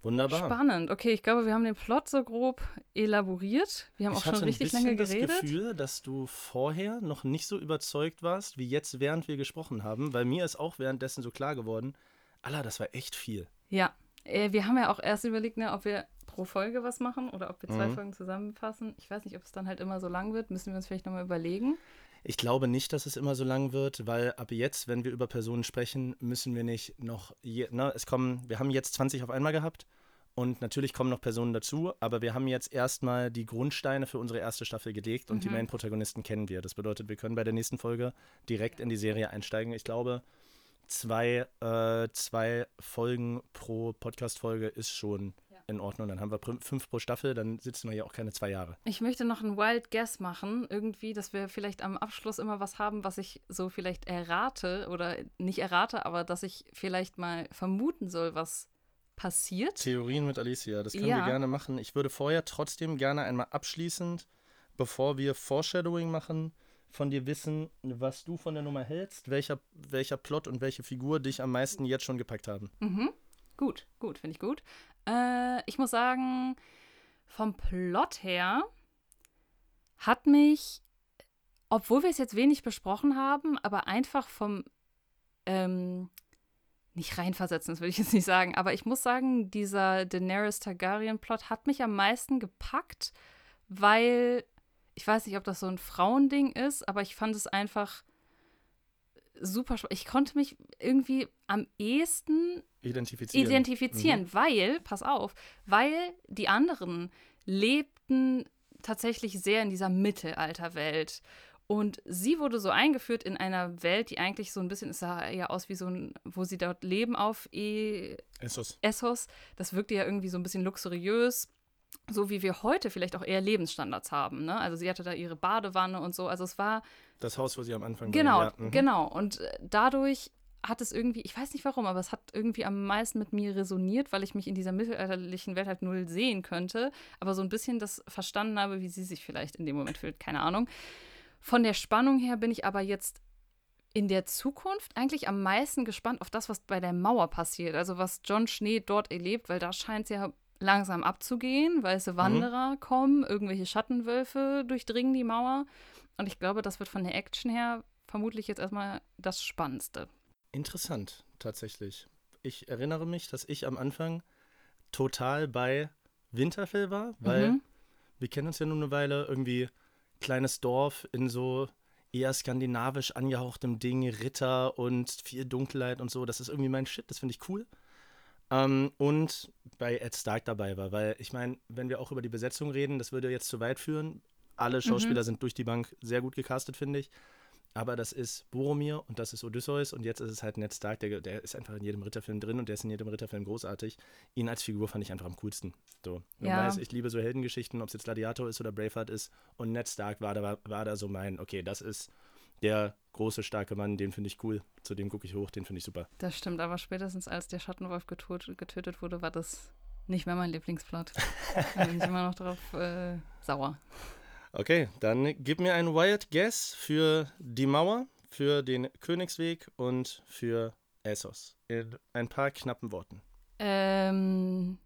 Wunderbar. Spannend. Okay, ich glaube, wir haben den Plot so grob elaboriert. Wir haben ich auch schon richtig lange geredet. Ich hatte das Gefühl, dass du vorher noch nicht so überzeugt warst, wie jetzt, während wir gesprochen haben, weil mir ist auch währenddessen so klar geworden, Allah, das war echt viel. Ja, äh, wir haben ja auch erst überlegt, ne, ob wir pro Folge was machen oder ob wir zwei mhm. Folgen zusammenfassen. Ich weiß nicht, ob es dann halt immer so lang wird. Müssen wir uns vielleicht nochmal überlegen. Ich glaube nicht, dass es immer so lang wird, weil ab jetzt, wenn wir über Personen sprechen, müssen wir nicht noch, je, ne, es kommen, wir haben jetzt 20 auf einmal gehabt und natürlich kommen noch Personen dazu, aber wir haben jetzt erstmal die Grundsteine für unsere erste Staffel gelegt und mhm. die Main-Protagonisten kennen wir. Das bedeutet, wir können bei der nächsten Folge direkt in die Serie einsteigen. Ich glaube, zwei, äh, zwei Folgen pro Podcast-Folge ist schon in Ordnung. Dann haben wir fünf pro Staffel, dann sitzen wir hier auch keine zwei Jahre. Ich möchte noch einen Wild Guess machen, irgendwie, dass wir vielleicht am Abschluss immer was haben, was ich so vielleicht errate oder nicht errate, aber dass ich vielleicht mal vermuten soll, was passiert. Theorien mit Alicia, das können ja. wir gerne machen. Ich würde vorher trotzdem gerne einmal abschließend, bevor wir Foreshadowing machen, von dir wissen, was du von der Nummer hältst, welcher, welcher Plot und welche Figur dich am meisten jetzt schon gepackt haben. Mhm. Gut, gut, finde ich gut. Äh, ich muss sagen, vom Plot her hat mich, obwohl wir es jetzt wenig besprochen haben, aber einfach vom, ähm, nicht reinversetzen, das will ich jetzt nicht sagen, aber ich muss sagen, dieser Daenerys Targaryen-Plot hat mich am meisten gepackt, weil ich weiß nicht, ob das so ein Frauending ist, aber ich fand es einfach super spannend. Ich konnte mich irgendwie am ehesten identifizieren, identifizieren mhm. weil, pass auf, weil die anderen lebten tatsächlich sehr in dieser Mittelalterwelt. Und sie wurde so eingeführt in einer Welt, die eigentlich so ein bisschen, es sah ja aus wie so ein, wo sie dort leben auf e Essos. Essos. Das wirkte ja irgendwie so ein bisschen luxuriös, so wie wir heute vielleicht auch eher Lebensstandards haben. Ne? Also sie hatte da ihre Badewanne und so. Also es war. Das Haus, wo sie am Anfang genau, war. Ja. Mhm. Genau. Und äh, dadurch hat es irgendwie, ich weiß nicht warum, aber es hat irgendwie am meisten mit mir resoniert, weil ich mich in dieser mittelalterlichen Welt halt null sehen könnte, aber so ein bisschen das verstanden habe, wie sie sich vielleicht in dem Moment fühlt, keine Ahnung. Von der Spannung her bin ich aber jetzt in der Zukunft eigentlich am meisten gespannt auf das, was bei der Mauer passiert. Also was John Schnee dort erlebt, weil da scheint es ja langsam abzugehen. Weiße mhm. Wanderer mhm. kommen, irgendwelche Schattenwölfe durchdringen die Mauer. Und ich glaube, das wird von der Action her vermutlich jetzt erstmal das Spannendste. Interessant, tatsächlich. Ich erinnere mich, dass ich am Anfang total bei Winterfell war, weil mhm. wir kennen uns ja nun eine Weile irgendwie kleines Dorf in so eher skandinavisch angehauchtem Ding, Ritter und viel Dunkelheit und so. Das ist irgendwie mein Shit, das finde ich cool. Ähm, und bei Ed Stark dabei war, weil ich meine, wenn wir auch über die Besetzung reden, das würde jetzt zu weit führen. Alle Schauspieler mhm. sind durch die Bank sehr gut gecastet, finde ich. aber das ist Boromir und das ist Odysseus und jetzt ist es halt Ned Stark, der, der ist einfach in jedem Ritterfilm drin und der ist in jedem Ritterfilm großartig. Ihn als Figur fand ich einfach am coolsten. So, man Ja. weiß, ich liebe so Heldengeschichten, ob es jetzt Gladiator ist oder Braveheart ist und Ned Stark war da, war da so mein, okay, das ist der große, starke Mann, den finde ich cool, zu dem gucke ich hoch, den finde ich super. Das stimmt, aber spätestens als der Schattenwolf getötet, wurde, war das nicht mehr mein Lieblingsplot. da bin ich immer noch drauf äh, sauer. Okay, dann gib mir einen Wild Guess für die Mauer, für den Königsweg und für Essos. In ein paar knappen Worten. Ähm,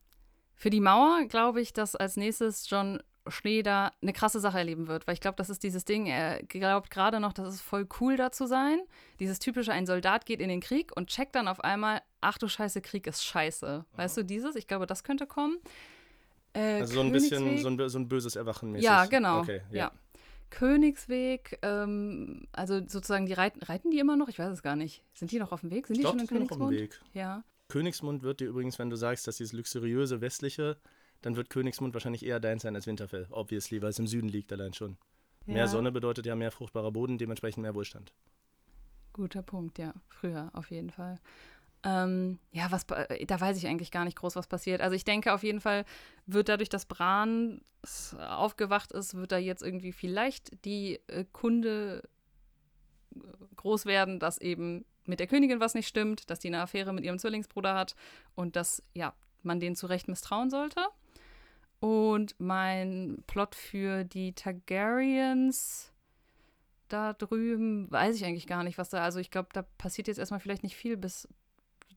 für die Mauer glaube ich, dass als nächstes John Schnee da eine krasse Sache erleben wird, weil ich glaube, das ist dieses Ding, er glaubt gerade noch, das ist voll cool da zu sein. Dieses typische, ein Soldat geht in den Krieg und checkt dann auf einmal, ach du Scheiße, Krieg ist scheiße. Weißt du, dieses? Ich glaube, das könnte kommen. Äh, Also so ein bisschen so ein, so ein böses Erwachen mäßig. Ja, genau. Okay, ja. ja. Königsweg, ähm, also sozusagen, die reiten, reiten die immer noch? Ich weiß es gar nicht. Sind die noch auf dem Weg? Sind Ich die glaube, schon in sind noch auf dem Königsmund? Weg. Ja. Königsmund wird dir übrigens, wenn du sagst, dass dieses luxuriöse westliche, dann wird Königsmund wahrscheinlich eher dein sein als Winterfell, obviously, weil es im Süden liegt allein schon. Mehr ja. Sonne bedeutet ja mehr fruchtbarer Boden, dementsprechend mehr Wohlstand. Guter Punkt, ja. Früher auf jeden Fall. Ähm, ja, was, äh, da weiß ich eigentlich gar nicht groß, was passiert. Also ich denke auf jeden Fall wird dadurch, dass Bran aufgewacht ist, wird da jetzt irgendwie vielleicht die äh, Kunde äh, groß werden, dass eben mit der Königin was nicht stimmt, dass die eine Affäre mit ihrem Zwillingsbruder hat und dass, ja, man denen zu Recht misstrauen sollte. Und mein Plot für die Targaryens da drüben, weiß ich eigentlich gar nicht, was da, also ich glaube, da passiert jetzt erstmal vielleicht nicht viel, bis,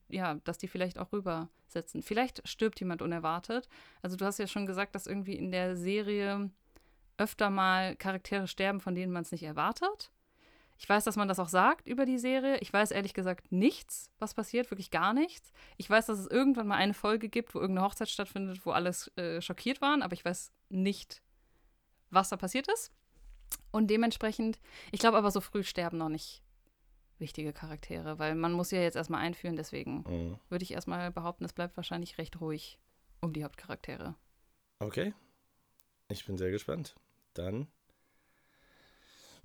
ja, dass die vielleicht auch rübersetzen. Vielleicht stirbt jemand unerwartet. Also du hast ja schon gesagt, dass irgendwie in der Serie öfter mal Charaktere sterben, von denen man es nicht erwartet. Ich weiß, dass man das auch sagt über die Serie. Ich weiß ehrlich gesagt nichts, was passiert, wirklich gar nichts. Ich weiß, dass es irgendwann mal eine Folge gibt, wo irgendeine Hochzeit stattfindet, wo alles äh, schockiert waren, aber ich weiß nicht, was da passiert ist. Und dementsprechend, ich glaube aber, so früh sterben noch nicht wichtige Charaktere, weil man muss ja jetzt erstmal einführen, deswegen Mhm. würde ich erstmal behaupten, es bleibt wahrscheinlich recht ruhig um die Hauptcharaktere. Okay. Ich bin sehr gespannt. Dann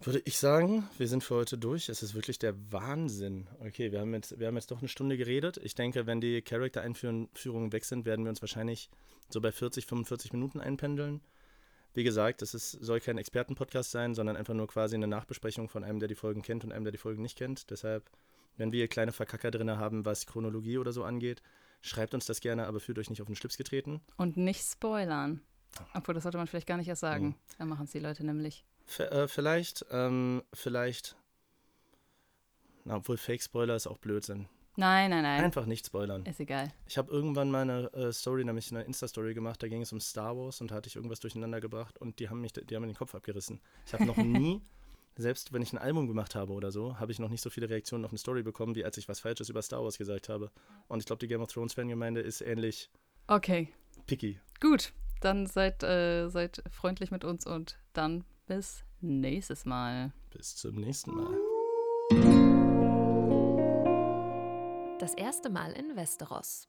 würde ich sagen, wir sind für heute durch. Es ist wirklich der Wahnsinn. Okay, wir haben jetzt, wir haben jetzt doch eine Stunde geredet. Ich denke, wenn die Charaktereinführungen weg sind, werden wir uns wahrscheinlich so bei 40, 45 Minuten einpendeln. Wie gesagt, es ist, soll kein Expertenpodcast sein, sondern einfach nur quasi eine Nachbesprechung von einem, der die Folgen kennt und einem, der die Folgen nicht kennt. Deshalb, wenn wir kleine Verkacker drin haben, was Chronologie oder so angeht, schreibt uns das gerne, aber fühlt euch nicht auf den Schlips getreten. Und nicht spoilern. Obwohl, das sollte man vielleicht gar nicht erst sagen. Dann machen es die Leute nämlich. Äh, vielleicht, ähm, vielleicht. Na, obwohl Fake-Spoiler ist auch Blödsinn. Nein, nein, nein. Einfach nicht spoilern. Ist egal. Ich habe irgendwann mal eine äh, Story, nämlich eine Insta-Story gemacht, da ging es um Star Wars und da hatte ich irgendwas durcheinander gebracht und die haben mich, die haben mir den Kopf abgerissen. Ich habe noch nie, selbst wenn ich ein Album gemacht habe oder so, habe ich noch nicht so viele Reaktionen auf eine Story bekommen, wie als ich was Falsches über Star Wars gesagt habe. Und ich glaube, die Game of Thrones-Fangemeinde ist ähnlich Okay, picky. gut. Dann seid, äh, seid freundlich mit uns und dann bis nächstes Mal. Bis zum nächsten Mal. Das erste Mal in Westeros.